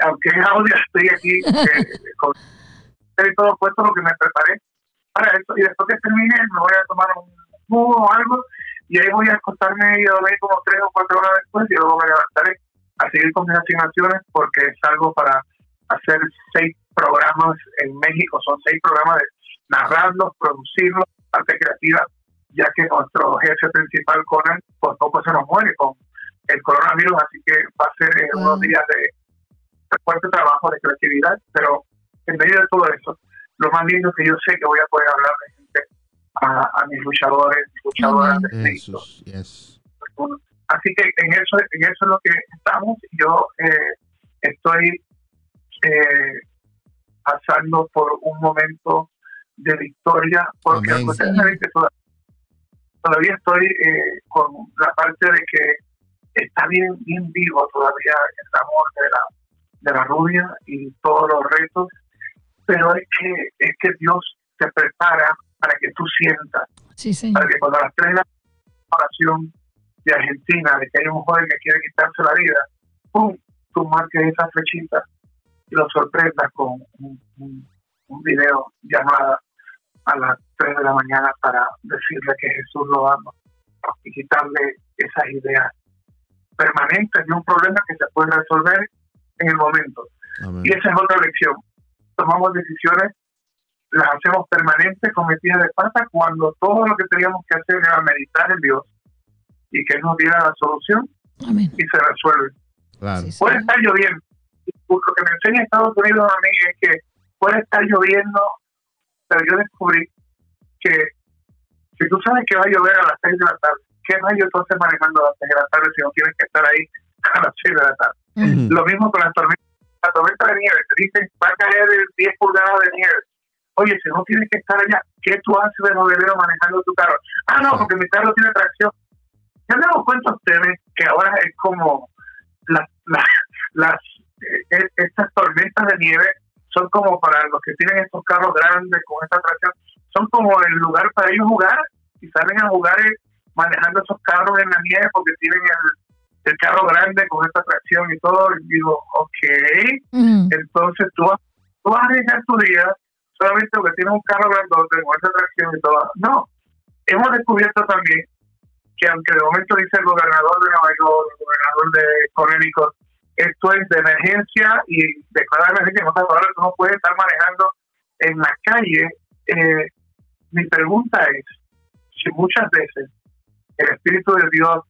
Aunque (laughs) es audio, estoy aquí eh, con (laughs) todo puesto lo que me preparé para esto. Y después que termine, me voy a tomar un jugo o algo y ahí voy a acostarme y dormir como tres o cuatro horas después y luego me levantaré a seguir con mis asignaciones porque es algo para hacer seis programas en México, son seis programas de narrarlos, producirlos, parte creativa, ya que nuestro jefe principal, Conan, por poco se nos muere con el coronavirus, así que va a ser eh, unos días de, de fuerte trabajo, de creatividad, pero en medio de todo eso, lo más lindo es que yo sé que voy a poder hablar de gente a, a mis luchadores, mis luchadoras Amén. de. Jesús. Yes. Así que en eso, en eso es lo que estamos. Yo eh, estoy eh, pasando por un momento de victoria, porque que toda- todavía estoy eh, con la parte de que está bien, bien vivo todavía el amor de la, de la rubia y todos los retos, pero es que, es que Dios te prepara para que tú sientas Sí, para que cuando a las tres de la oración de Argentina, de que hay un joven que quiere quitarse la vida, ¡pum! tú marques esa flechita y lo sorprendas con un, un, un video llamada a las 3 de la mañana para decirle que Jesús lo ama y quitarle esas ideas permanentes de un problema que se puede resolver en el momento. Amén. Y esa es otra lección. Tomamos decisiones, las hacemos permanentes, cometidas de pata, cuando todo lo que teníamos que hacer era meditar en Dios y que nos diera la solución Amén. y se resuelve. Claro. Sí, Puede estar lloviendo. Lo que me enseña Estados Unidos a mí es que puede estar lloviendo, pero yo descubrí que si tú sabes que va a llover a las 6 de la tarde, ¿qué rayo tú haces manejando a las 6 de la tarde si no tienes que estar ahí (laughs) a las 6 de la tarde? Mm. Ujú. Lo mismo con las tormentas. La tormenta de nieve, te dicen, va a caer 10 pulgadas de nieve. Oye, si no tienes que estar allá, ¿qué tú haces de novelero manejando tu carro? Ah, no, porque mi carro tiene tracción. ¿Se han dado cuenta ustedes que ahora es como las, las, las eh, estas tormentas de nieve son como para los que tienen estos carros grandes con esta tracción, son como el lugar para ellos jugar y salen a jugar eh, manejando esos carros en la nieve porque tienen el, el carro grande con esta tracción y todo. Y digo, ok, Mm. entonces tú, vas- tú vas a arriesgar tu vida solamente porque tienes un carro grandote con esa tracción y todo. No, hemos descubierto también que aunque de momento dice el gobernador de Nueva York, el gobernador de Connecticut, esto es de emergencia y declarar emergencia, en otras palabras, tú no puedes estar manejando en la calle. Eh, mi pregunta es, si muchas veces el Espíritu de Dios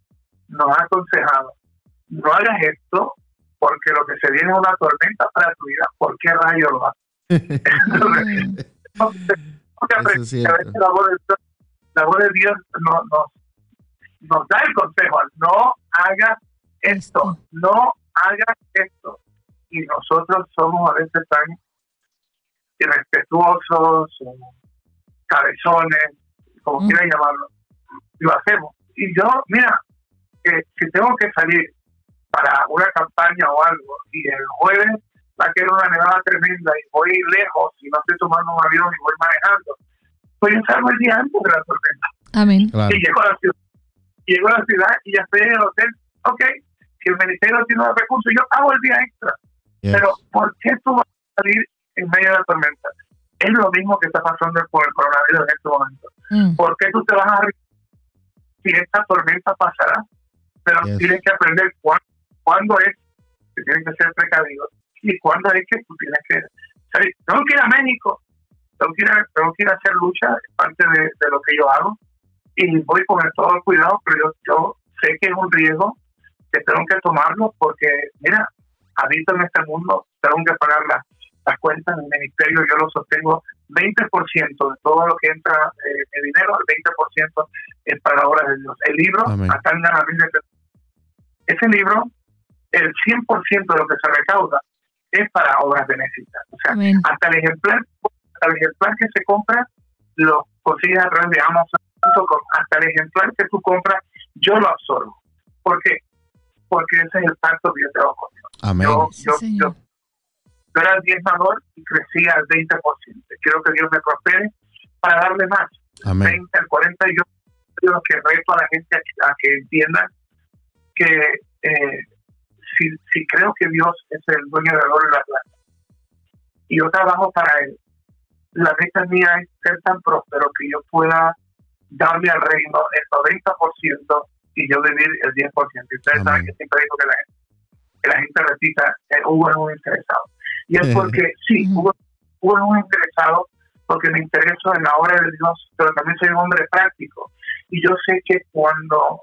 nos ha aconsejado, no hagas esto, porque lo que se viene es una tormenta para tu vida, ¿por qué rayo lo haces? (laughs) a veces la voz de Dios, la voz de Dios nos, nos, nos da el consejo, no hagas esto, no hagas esto. Y nosotros somos a veces tan irrespetuosos, cabezones, como mm. quieran llamarlo, y lo hacemos. Y yo, mira, que si tengo que salir para una campaña o algo, y el jueves va a quedar una nevada tremenda y voy lejos y no estoy tomando un avión y voy manejando, pues yo salgo el día antes de la tormenta. Amén. Y llego a la ciudad. Llego a la ciudad y ya estoy en el hotel. Ok, si el ministerio tiene los recursos, yo hago el día extra. Pero, ¿por qué tú vas a salir en medio de la tormenta? Es lo mismo que está pasando con el coronavirus en este momento. Mm. ¿Por qué tú te vas a si esta tormenta pasará? Pero tienes que aprender cuándo, es que tienes que ser precavido y cuándo es que tú tienes que salir. Tengo que ir a México, tengo que ir a, tengo que ir a hacer lucha, es parte de, de, lo que yo hago, y voy con todo el cuidado, pero yo, yo sé que es un riesgo que tengo que tomarlo porque, mira, habito en este mundo, tengo que pagar las, las cuentas del ministerio, yo lo sostengo 20% de todo lo que entra eh, de dinero, el 20% es para la obra de Dios. El libro, acá en la ese libro, el 100% de lo que se recauda es para obras benéficas. O sea, hasta el ejemplar, hasta el ejemplar que se compra, lo consigues a través de Amazon. Hasta el ejemplar que tú compras, yo lo absorbo. ¿Por qué? Porque ese es el pacto que yo tengo con Dios. Amén. Yo, yo, yo, yo era diezmador y crecía al 20%. Quiero que Dios me prospere para darle más. Amén. 20 al 40 y yo lo que reto a la gente a, que entienda que eh, si, si creo que Dios es el dueño de oro y la plata y yo trabajo para Él, la meta mía es ser tan próspero que yo pueda darle al reino el 90% y yo vivir el 10%. Y ustedes saben que siempre digo que la gente, que la gente repita, eh, Hugo es un interesado. Y es porque, sí, Hugo, Hugo es un interesado porque me intereso en la obra de Dios, pero también soy un hombre práctico. Y yo sé que cuando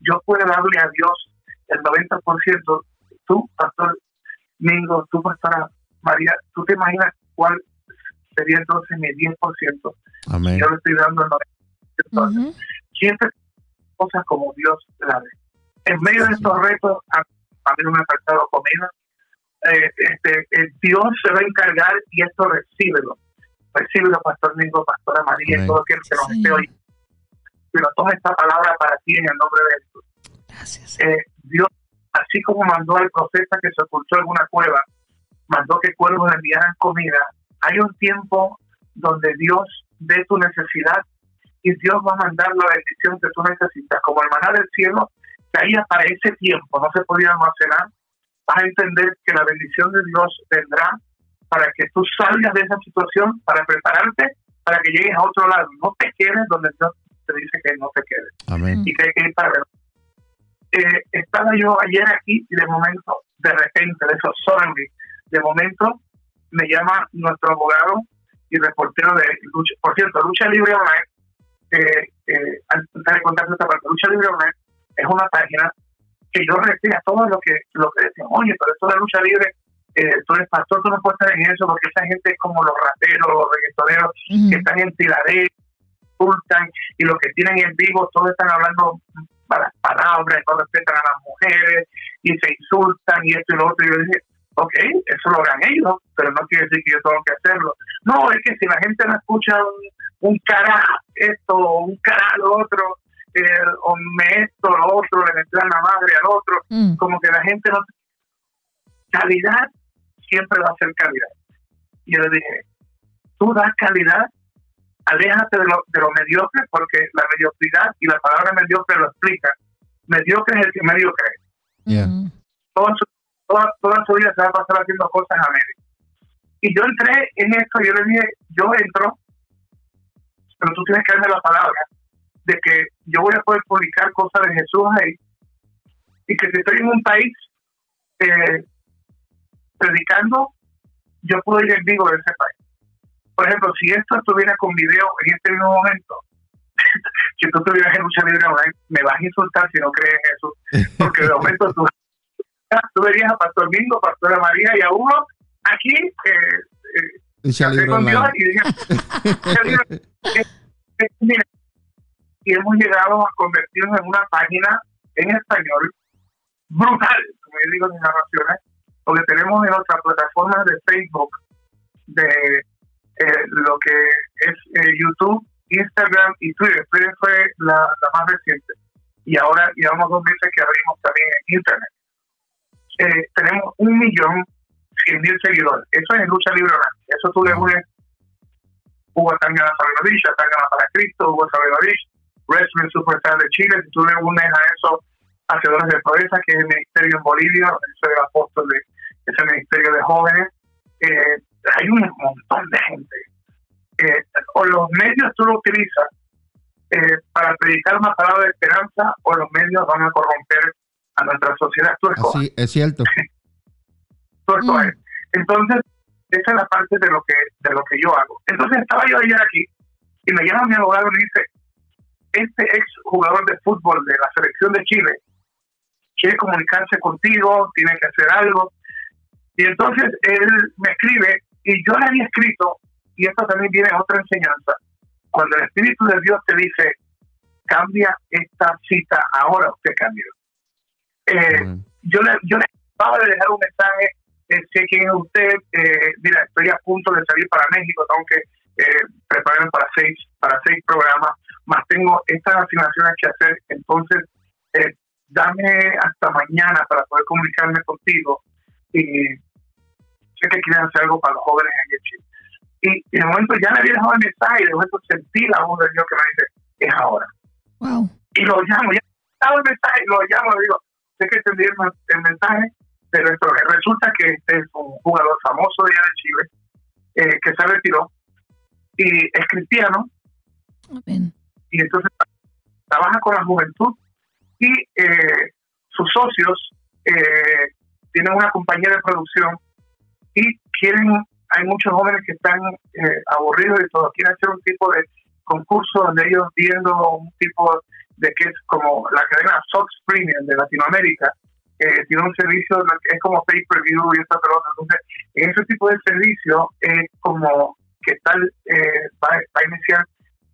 yo pueda darle a Dios el 90%, tú, Pastor Mingo, tú, Pastora María, tú te imaginas cuál sería entonces mi 10%. Amén. Yo le estoy dando el 90%. Siempre cosas como Dios la ve. En medio de estos retos, a, mí no me ha faltado comida. Eh, este, eh, Dios se va a encargar y esto recíbelo. Recíbelo, Pastor Mingo, Pastora María, y todo aquel que nos esté hoy. Pero toma esta palabra para ti en el nombre de Jesús. Gracias. Eh, Dios, así como mandó al profeta que se ocultó en una cueva, mandó que cuervos le enviaran comida. Hay un tiempo donde Dios ve tu necesidad y Dios va a mandar la bendición que tú necesitas. Como el maná del cielo caía para ese tiempo, no se podía almacenar, vas a entender que la bendición de Dios vendrá para que tú salgas de esa situación, para prepararte, para que llegues a otro lado. No te quedes donde Dios te dice que no te quedes. Amén. Y que hay que ir para eh, estaba yo ayer aquí y de momento, de repente, de eso, suddenly, de momento me llama nuestro abogado y reportero de lucha, por cierto, Lucha Libre Online, eh, eh, antes de contar esta parte, Lucha Libre es una página que yo a todo lo que lo que decían, oye, pero esto de lucha libre, eh, tú eres pastor, tú no puedes estar en eso, porque esa gente es como los rateros, los reggaetoneros, que están en tiradero, insultan, y los que tienen en vivo, todos están hablando malas palabras, no respetan a las mujeres, y se insultan, y esto y lo otro, y yo dije, ok, eso lo hagan ellos, pero no quiere decir que yo tengo que hacerlo. No, es que si la gente no escucha un, un cara esto, un cara lo otro, eh, o me esto, lo otro, le metan la madre al otro, Mm. como que la gente no... Calidad siempre va a ser calidad. Y yo le dije, tú das calidad, aléjate de lo, de lo mediocre, porque la mediocridad y la palabra mediocre lo explica. Mediocre es el que medio cree. Yeah. Mm. Toda su, toda, toda su vida se va a pasar haciendo cosas a medio. Y yo entré en esto, yo le dije, yo entro, pero tú tienes que darme la palabra de que yo voy a poder publicar cosas de Jesús ahí y que si estoy en un país eh, predicando, yo puedo ir en vivo de ese país. Por ejemplo, si esto estuviera con video en este mismo momento, (laughs) si tú estuvieras en lucha libre me vas a insultar si no crees en Jesús, porque de momento tú, tú verías a Pastor Mingo, Pastora María y a Hugo aquí eh, eh, con Dios y dije, (laughs) y hemos llegado a convertirnos en una página en español brutal, como yo digo en mis narraciones, porque tenemos en nuestras plataformas de Facebook, de eh, lo que es eh, YouTube, Instagram y Twitter. Twitter fue la, la más reciente. Y ahora llevamos dos meses que abrimos también en Internet. Eh, tenemos un millón cien mil seguidores. Eso es en Lucha Libre Online. Eso tú le unes Hugo Tangana Sabinovich, Tangana para Cristo, Hugo Sabinovich, Wrestling Superstar de Chile. Si tú le unes a eso Hacedores de Proeza, que es el ministerio en Bolivia, soy el apóstol de ese ministerio de jóvenes, eh, hay un montón de gente. Eh, o los medios tú lo utilizas eh, para predicar una palabra de esperanza, o los medios van a corromper a nuestra sociedad. Escoges Así, es cierto. (laughs) escoges. Mm. Entonces, esa es la parte de lo que de lo que yo hago. Entonces estaba yo ayer aquí y me llama mi abogado y me dice, este ex jugador de fútbol de la selección de Chile quiere comunicarse contigo, tiene que hacer algo. Y entonces él me escribe y yo le había escrito, y esto también viene otra enseñanza, cuando el Espíritu de Dios te dice, cambia esta cita, ahora usted cambió. Eh, yo le, yo le acababa de dejar un mensaje, eh, sé quién es usted, eh, mira, estoy a punto de salir para México, tengo que eh, prepararme para seis, para seis programas, más tengo estas asignaciones que hacer, entonces eh, dame hasta mañana para poder comunicarme contigo y sé que quieren hacer algo para los jóvenes en Chile. Y, y de momento ya le había dejado el mensaje y de momento sentí la voz de Dios que me dice, es ahora Wow. y lo llamo, ya estaba el mensaje, lo llamo, le digo, sé que te envié el, el mensaje, pero esto resulta que este es un jugador famoso de allá de Chile, eh, que se retiró, y es cristiano, Amén. y entonces trabaja con la juventud, y eh, sus socios eh, tienen una compañía de producción, y quieren, hay muchos jóvenes que están eh, aburridos y todo, quieren hacer un tipo de concurso donde ellos viendo un tipo de que es como la cadena Fox Premium de Latinoamérica, eh, tiene un servicio es como pay per view y esta pelota. Entonces, en ese tipo de servicio es como que tal eh, va, a iniciar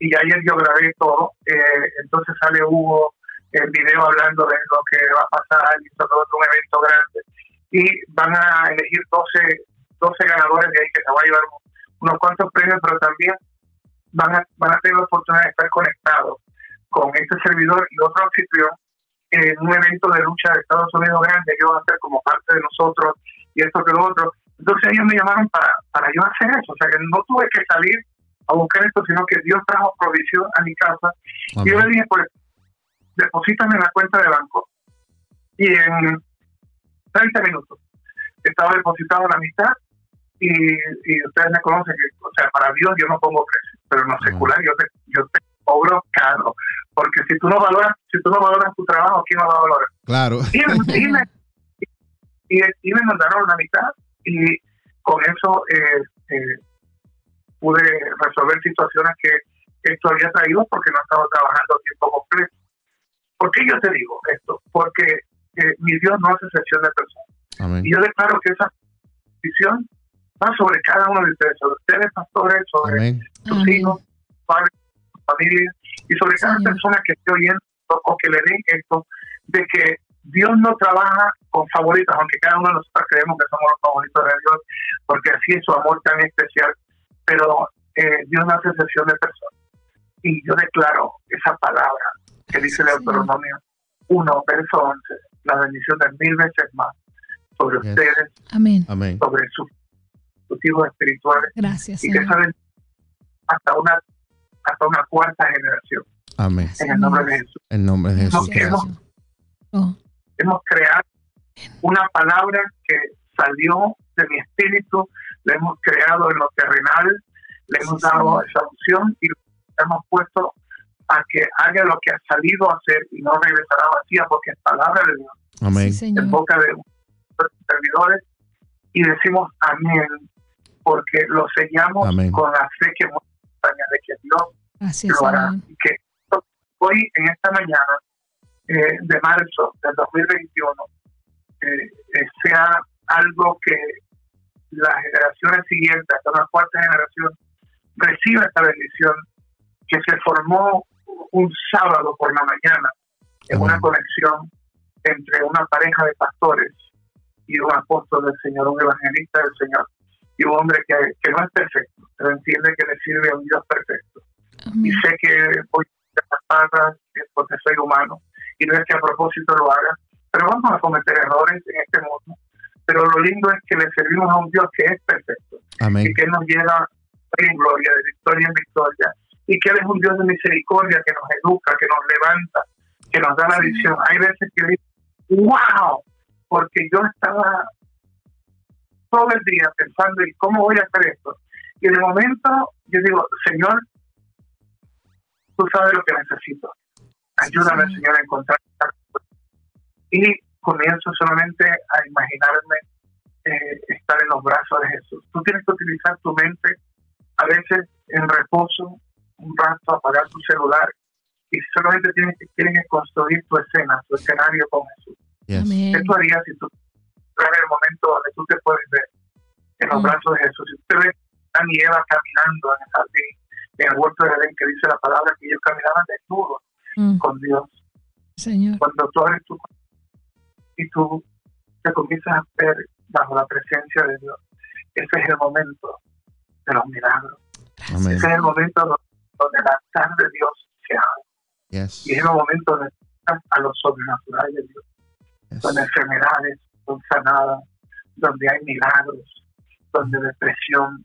y ayer yo grabé todo, eh, entonces sale Hugo el video hablando de lo que va a pasar y todo un evento grande y van a elegir 12, 12 ganadores de ahí que se va a llevar unos cuantos premios, pero también van a, van a tener la oportunidad de estar conectados con este servidor y otro anfitrión en un evento de lucha de Estados Unidos grande que van a ser como parte de nosotros y esto que lo otro. Entonces ellos me llamaron para, para yo hacer eso, o sea que no tuve que salir a buscar esto, sino que Dios trajo provisión a mi casa. Y yo le Amén. dije, pues, deposítame en la cuenta de banco. Y en 30 minutos estaba depositado la mitad y, y ustedes me conocen que, o sea, para Dios yo no pongo precio, pero en lo Amén. secular yo te, yo te cobro caro, porque si tú no valoras, si tú no valoras tu trabajo, ¿quién lo va a valorar? Claro. Y, (laughs) y me, y, y me mandaron la mitad y con eso eh, eh, pude resolver situaciones que esto había traído porque no estaba trabajando a tiempo completo. ¿Por qué yo te digo esto? Porque eh, mi Dios no hace excepción de personas. Amén. Y yo declaro que esa visión va sobre cada uno de ustedes, sobre ustedes, pastores, sobre Amén. sus Amén. hijos, padres, sus familias, y sobre cada Señor. persona que esté oyendo o que le den esto, de que Dios no trabaja con favoritos, aunque cada uno de nosotros creemos que somos los favoritos de Dios, porque así es su amor tan especial, pero eh, Dios no hace excepción de personas. Y yo declaro esa palabra que dice el Señor. Deuteronomio 1, verso 11, la bendición de mil veces más sobre Yes. ustedes, Amén. Sobre sus, sus hijos espirituales, Gracias, y que saben hasta una hasta una cuarta generación Amén. en el nombre de Jesús. En nombre de Jesús. Gracias. Oh, Hemos creado una palabra que salió de mi espíritu, la hemos creado en lo terrenal, le hemos Sí, dado Señor. esa unción y la hemos puesto a que haga lo que ha salido a hacer y no regresará vacía porque es palabra de Dios Amén. sí, Señor. en boca de los servidores y decimos amén porque lo sellamos Amén. con la fe que hemos de que Dios Gracias, lo hará. Y que hoy, en esta mañana eh, de marzo del 2021, eh, eh, sea algo que las generaciones siguientes, hasta una cuarta generación, reciba esta bendición que se formó un sábado por la mañana en una conexión entre una pareja de pastores y un apóstol del Señor, un evangelista del Señor, y un hombre que, que no es perfecto, pero entiende que le sirve a un Dios perfecto. Y sé que voy a las palabras porque soy humano, y no es que a propósito lo haga, pero vamos a cometer errores en este mundo. Pero lo lindo es que le servimos a un Dios que es perfecto y que nos lleva en gloria, de victoria en victoria, y que Él es un Dios de misericordia que nos educa, que nos levanta, que nos da la visión. Hay veces que digo, wow, porque yo estaba todo el día pensando, ¿y cómo voy a hacer esto? Y de momento yo digo, Señor, tú sabes lo que necesito. Ayúdame, Señor, a encontrar. Y comienzo solamente a imaginarme eh, estar en los brazos de Jesús. Tú tienes que utilizar tu mente a veces en reposo, un rato, apagar tu celular y solamente tienes que, tienes que construir tu escena, tu escenario con Jesús. Yes. ¿Qué tú harías si tú estás en el momento donde tú te puedes ver en los Mm. brazos de Jesús? Si tú te ves a Adán y Eva caminando en el jardín, en el huerto de Edén, que dice la palabra que ellos caminaban desnudos Mm, con Dios. Señor. Cuando tú abres tu y tú te comienzas a ver bajo la presencia de Dios, ese es el momento de los milagros. Amén. Ese es el momento donde, el altar de Dios se abre. Yes. Y es el momento donde a lo sobrenatural de Dios. Yes. donde enfermedades son sanadas, donde hay milagros, donde depresión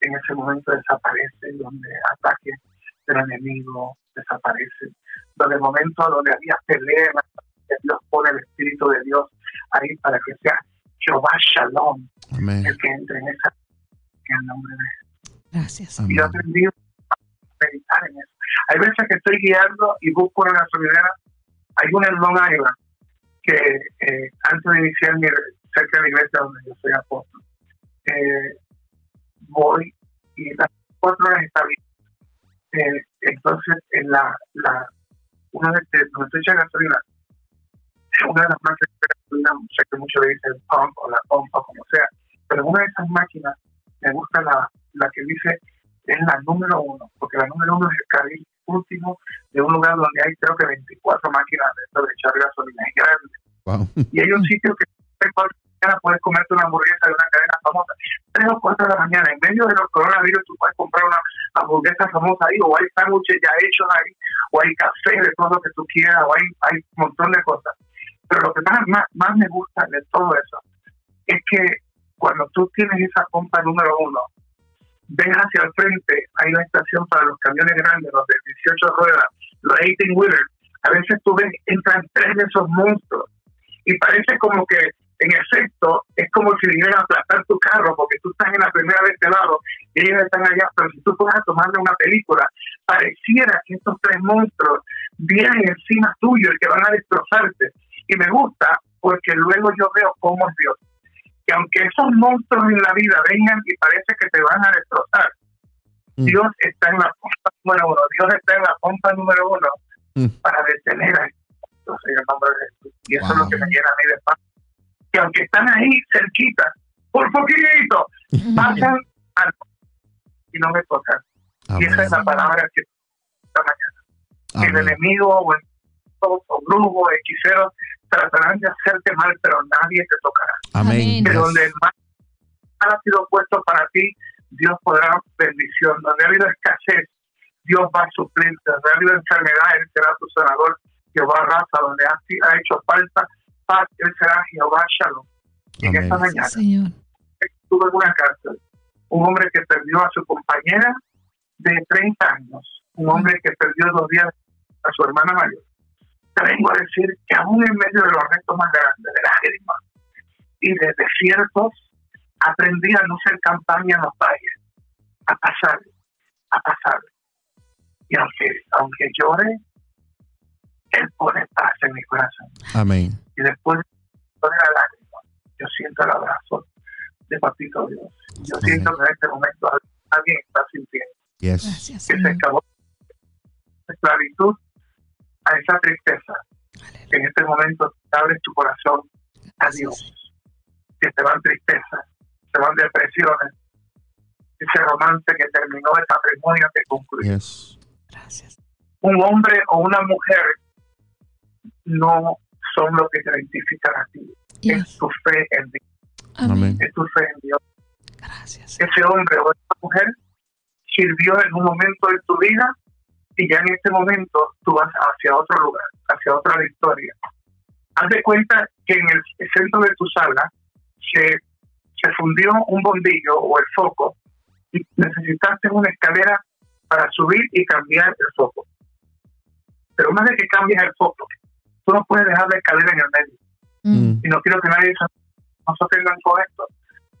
en ese momento desaparece, donde ataques del enemigo desaparecen, donde el momento donde había pelea, Dios pone el Espíritu de Dios ahí para que sea Jehová Shalom Amén. el que entre en esa en el nombre de Gracias. y yo Amén. aprendí a meditar en eso. Hay veces que estoy guiando y busco una gasolinera. Hay una en Long Island que eh, antes de iniciar mi, cerca de la iglesia donde yo soy apóstol, eh, voy y las cuatro horas está bien. Eh, entonces, en la, la una vez que estoy echando gasolina, una de las máquinas de gasolina, sé que muchos le dicen pump o la pompa, como sea, pero una de esas máquinas me gusta la, la que dice es la número uno, porque la número uno es el carril último de un lugar donde hay creo que 24 máquinas de, esto de echar gasolina, es grande. Wow. Y hay un sitio que puedes comerte una hamburguesa de una cadena famosa. Tres o cuatro de la mañana, en medio de los coronavirus, tú puedes comprar una hamburguesa famosa ahí, o hay sándwiches ya hechos ahí, o hay café de todo lo que tú quieras, o hay, hay un montón de cosas. Pero lo que más, más, más me gusta de todo eso es que cuando tú tienes esa pompa número uno, ves hacia el frente, hay una estación para los camiones grandes, los de 18 ruedas, los 18 wheelers. A veces tú ves, entran tres de esos monstruos y parece como que en efecto es como si vinieran a aplastar tu carro porque tú estás en la primera de este lado y ellos están allá, pero si tú puedes tomarle una película, pareciera que estos tres monstruos vienen encima tuyo y que van a destrozarte. Y me gusta porque luego yo veo cómo es Dios. Que aunque esos monstruos en la vida vengan y parece que te van a destrozar, Mm. Dios está en la pompa número uno. Dios está en la pompa número uno Mm. para detener a estos en el nombre de Jesús. Y eso es lo Wow. que me llena a mí de paz. Que aunque están ahí cerquita, por poquito, (laughs) pasan al y no me tocan. Y esa es la palabra que esta mañana. El enemigo o el o brujo, hechicero, tratarán de hacerte mal, pero nadie te tocará. Amén. Que donde el mal ha sido puesto para ti, Dios podrá bendición. Donde ha habido escasez, Dios va a suplir. Donde ha habido enfermedad, Él será tu sanador. Jehová raza, donde ha, ha hecho falta paz, Él será Jehová Shalom. Y en Amén. esta Sí, mañana Señor. estuve en una cárcel. Un hombre que perdió a su compañera de 30 años. Un hombre que perdió dos días a su hermana mayor. Te vengo a decir que aún en medio de los retos más grandes, de lágrimas y de desiertos, aprendí a no ser campaña en los valles, a pasar, a pasar. Y aunque, aunque llore, Él pone paz en mi corazón. Amén. Y después de la lágrima, yo siento el abrazo de Papito Dios. Yo Amén. siento que en este momento alguien está sintiendo Yes. Gracias, que se acabó la esclavitud a esa tristeza. En este momento abres tu corazón a Dios. Que se van tristezas, se van depresiones, ese romance que terminó, ese matrimonio que concluyó. Yes. Gracias. Un hombre o una mujer no son lo que te identifican a ti. Es Yes. tu fe en Dios. Amén. Es tu fe en Dios. Gracias. Ese hombre o esa mujer sirvió en un momento de tu vida y ya en este momento tú vas hacia otro lugar, hacia otra victoria. Haz de cuenta que en el centro de tu sala se, se fundió un bombillo o el foco y necesitaste una escalera para subir y cambiar el foco. Pero una vez que cambias el foco, tú no puedes dejar la escalera en el medio. Mm. Y no quiero que nadie se no se ofendan con esto.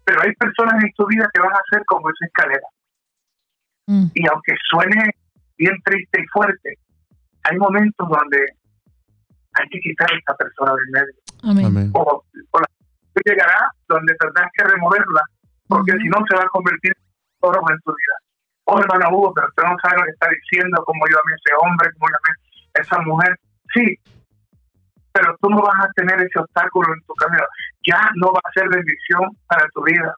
Pero hay personas en tu vida que van a ser como esa escalera. Mm. Y aunque suene bien triste y fuerte, hay momentos donde hay que quitar a esta persona del medio. Amén. Amén. O, o la llegará donde tendrás que removerla, porque si no se va a convertir en oro en tu vida. Oh, hermana Hugo, pero usted no sabe lo que está diciendo, como yo a ese hombre, como yo amé a esa mujer. Sí, pero tú no vas a tener ese obstáculo en tu camino. Ya no va a ser bendición para tu vida.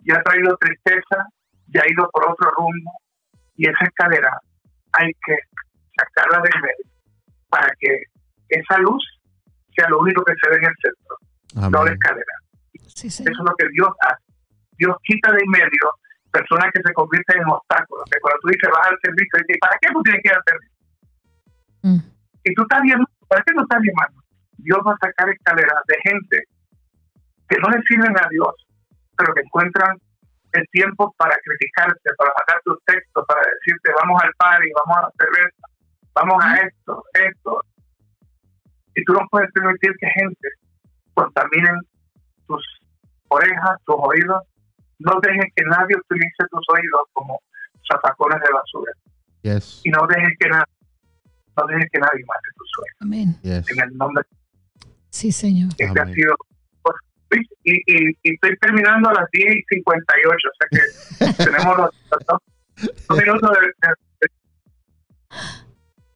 Ya ha traído tristeza, ya ha ido por otro rumbo. Y esa escalera hay que sacarla del medio para que esa luz sea lo único que se ve en el centro, no la escalera. Sí, Eso es lo que Dios hace. Dios quita de en medio personas que se convierten en obstáculos. Que cuando tú dices vas al servicio, dices, ¿para qué tú tienes que ir al servicio? Mm. Y tú estás bien, ¿para qué no estás bien, hermano? Dios va a sacar escaleras de gente que no le sirven a Dios, pero que encuentran el tiempo para criticarte, para sacar tus textos, para decirte, vamos al party, vamos a la cerveza, vamos a esto, esto. Y tú no puedes permitir que gente contaminen tus orejas, tus oídos. No dejes que nadie utilice tus oídos como zapacones de basura. Yes. Y no dejes que, na- no dejes que nadie mate tus sueños. Amén. Yes. En el nombre Sí, Señor. este ha Amén. sido. Y, y, y estoy terminando a las 10 y 58, o sea que (laughs) tenemos los, dos, minutos de, de-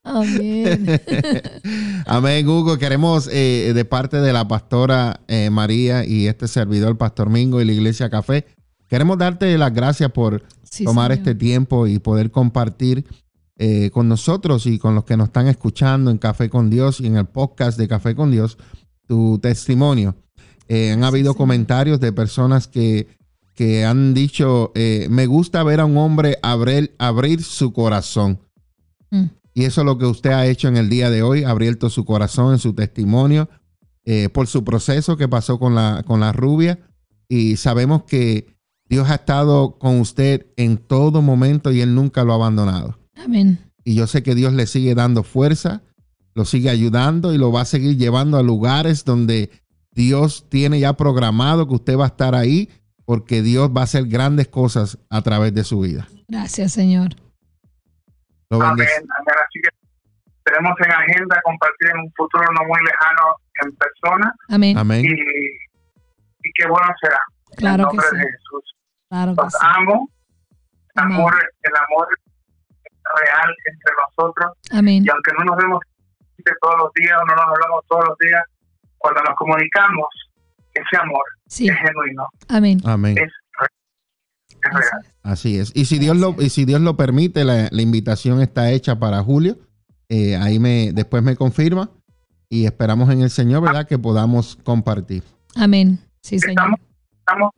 Amén. (laughs) Amén, Hugo. Queremos, eh, de parte de la pastora eh, María y este servidor, el Pastor Mingo y la Iglesia Café, queremos darte las gracias por Sí, tomar Señor. este tiempo y poder compartir eh, con nosotros y con los que nos están escuchando en Café con Dios y en el podcast de Café con Dios tu testimonio. Eh, han Sí, habido Señor. comentarios de personas que, que han dicho, eh, me gusta ver a un hombre abrir, abrir su corazón. Mm. Y eso es lo que usted ha hecho en el día de hoy, abierto su corazón en su testimonio eh, por su proceso que pasó con la, con la rubia. Y sabemos que Dios ha estado con usted en todo momento y Él nunca lo ha abandonado. Amén. Y yo sé que Dios le sigue dando fuerza, lo sigue ayudando y lo va a seguir llevando a lugares donde Dios tiene ya programado que usted va a estar ahí porque Dios va a hacer grandes cosas a través de su vida. Gracias, Señor. Lo amén. Así que tenemos en agenda compartir en un futuro no muy lejano en persona Amén. Amén. y, y qué bueno será. en Claro que sí. de Jesús. Claro que Los sí. amo. Amén. amor, el amor real entre nosotros. Amén. Y aunque no nos vemos todos los días o no nos hablamos todos los días, cuando nos comunicamos, ese amor Sí. es genuino, Amén. Amén. es, real, es real. Así es. Y si Dios lo, y si Dios lo permite, la, la invitación está hecha para julio. Eh, ahí me, después me confirma. Y esperamos en el Señor, ¿verdad? Que podamos compartir. Amén. Sí, Señor. Estamos, estamos,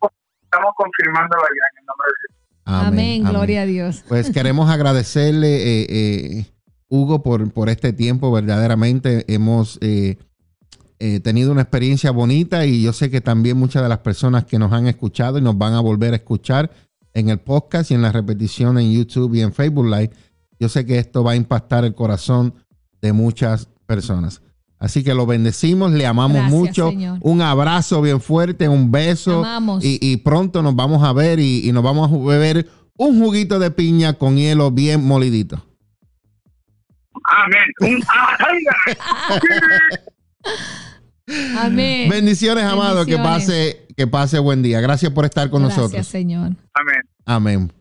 estamos confirmándolo allá en el nombre de Jesús. Amén. Gloria a Dios. Pues (laughs) queremos agradecerle, eh, eh, Hugo, por, por este tiempo. Verdaderamente hemos eh, eh, tenido una experiencia bonita y yo sé que también muchas de las personas que nos han escuchado y nos van a volver a escuchar en el podcast y en la repetición en YouTube y en Facebook Live, yo sé que esto va a impactar el corazón de muchas personas. Así que lo bendecimos, le amamos Gracias, mucho. Señor. Un abrazo bien fuerte, un beso. Amamos. Y, y pronto nos vamos a ver y, y nos vamos a beber un juguito de piña con hielo bien molidito. Amén. (laughs) Amén. Bendiciones, amado. Que pase, que pase buen día. Gracias por estar con Gracias, nosotros. Señor. Amén. Amén.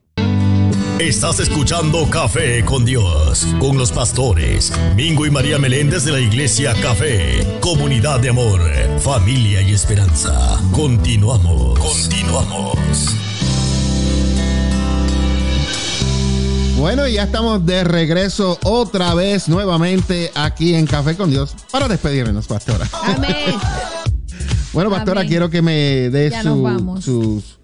Estás escuchando Café con Dios, con los pastores Mingo y María Meléndez de la Iglesia Café, comunidad de amor, familia y esperanza. Continuamos, continuamos. Bueno, ya estamos de regreso otra vez nuevamente aquí en Café con Dios para despedirnos, pastora. Amén. (laughs) bueno, pastora, Amén. quiero que me dé su, sus,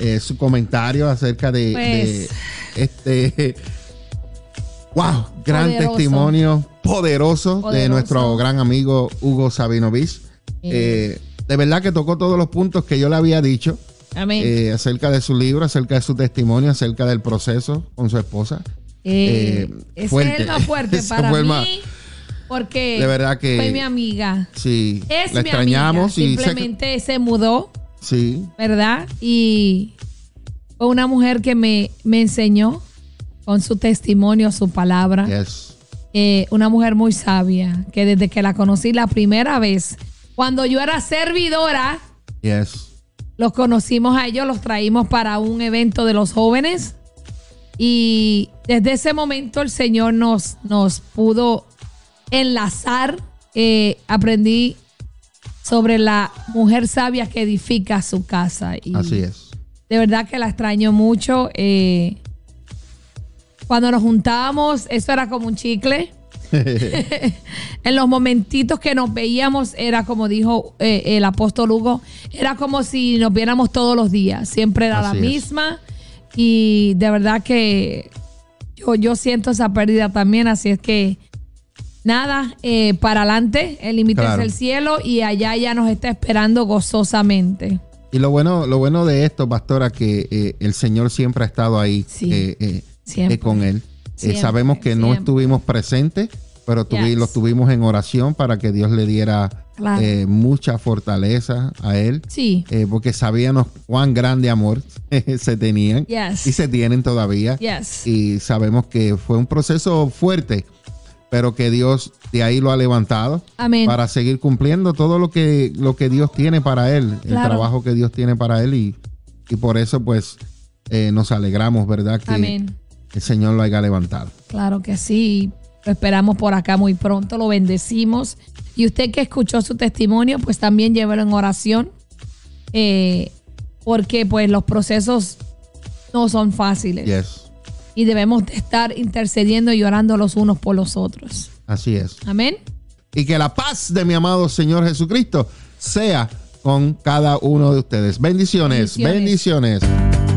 eh, su comentario acerca de, Pues. de este wow, gran Poderoso. testimonio poderoso, de nuestro gran amigo Hugo Sabinovich. Eh, de verdad que tocó todos los puntos que yo le había dicho Amén. eh, acerca de su libro, acerca de su testimonio, acerca del proceso con su esposa. Eh, eh, ese fuerte. es el más fuerte (laughs) Ese para fue mí. más- Porque De verdad que- fue mi amiga. Sí, Es la mi extrañamos amiga. y Simplemente se mudó, sí, ¿verdad? Y fue una mujer que me, me enseñó con su testimonio, su palabra. yes. Eh, una mujer muy sabia, que desde que la conocí la primera vez, cuando yo era servidora, Yes. Los conocimos a ellos, los traímos para un evento de los jóvenes y desde ese momento el Señor nos, nos pudo enlazar. Eh, aprendí sobre la mujer sabia que edifica su casa. Y Así es. De verdad que la extraño mucho. eh, cuando nos juntábamos, eso era como un chicle. En los momentitos que nos veíamos, era como dijo eh, el apóstol Hugo, era como si nos viéramos todos los días. Siempre era Así la es. misma. Y de verdad que yo, yo siento esa pérdida también. Así es que nada, eh, para adelante, el límite Claro. es el cielo y allá ya nos está esperando gozosamente. Y lo bueno, lo bueno de esto, pastora, que eh, el Señor siempre ha estado ahí Sí. eh, Siempre. con él. Eh, Siempre, sabemos que no siempre. estuvimos presentes, pero tuvi- Yes. lo tuvimos en oración para que Dios le diera Claro. eh, mucha fortaleza a él, Sí. eh, porque sabíamos cuán grande amor (laughs) se tenían Yes. y se tienen todavía. Yes. Y sabemos que fue un proceso fuerte, pero que Dios de ahí lo ha levantado Amén. para seguir cumpliendo todo lo que, lo que Dios tiene para él, el Claro. trabajo que Dios tiene para él y, y por eso pues eh, nos alegramos, ¿verdad? Que Amén. El Señor lo haya levantado. Claro que sí. Lo esperamos por acá muy pronto. Lo bendecimos. Y usted que escuchó su testimonio, pues también llévelo en oración. eh, porque pues los procesos no son fáciles. Yes, Y debemos de estar intercediendo y orando los unos por los otros. así es. Amén. Y que la paz de mi amado Señor Jesucristo sea con cada uno de ustedes. Bendiciones, Bendiciones. bendiciones.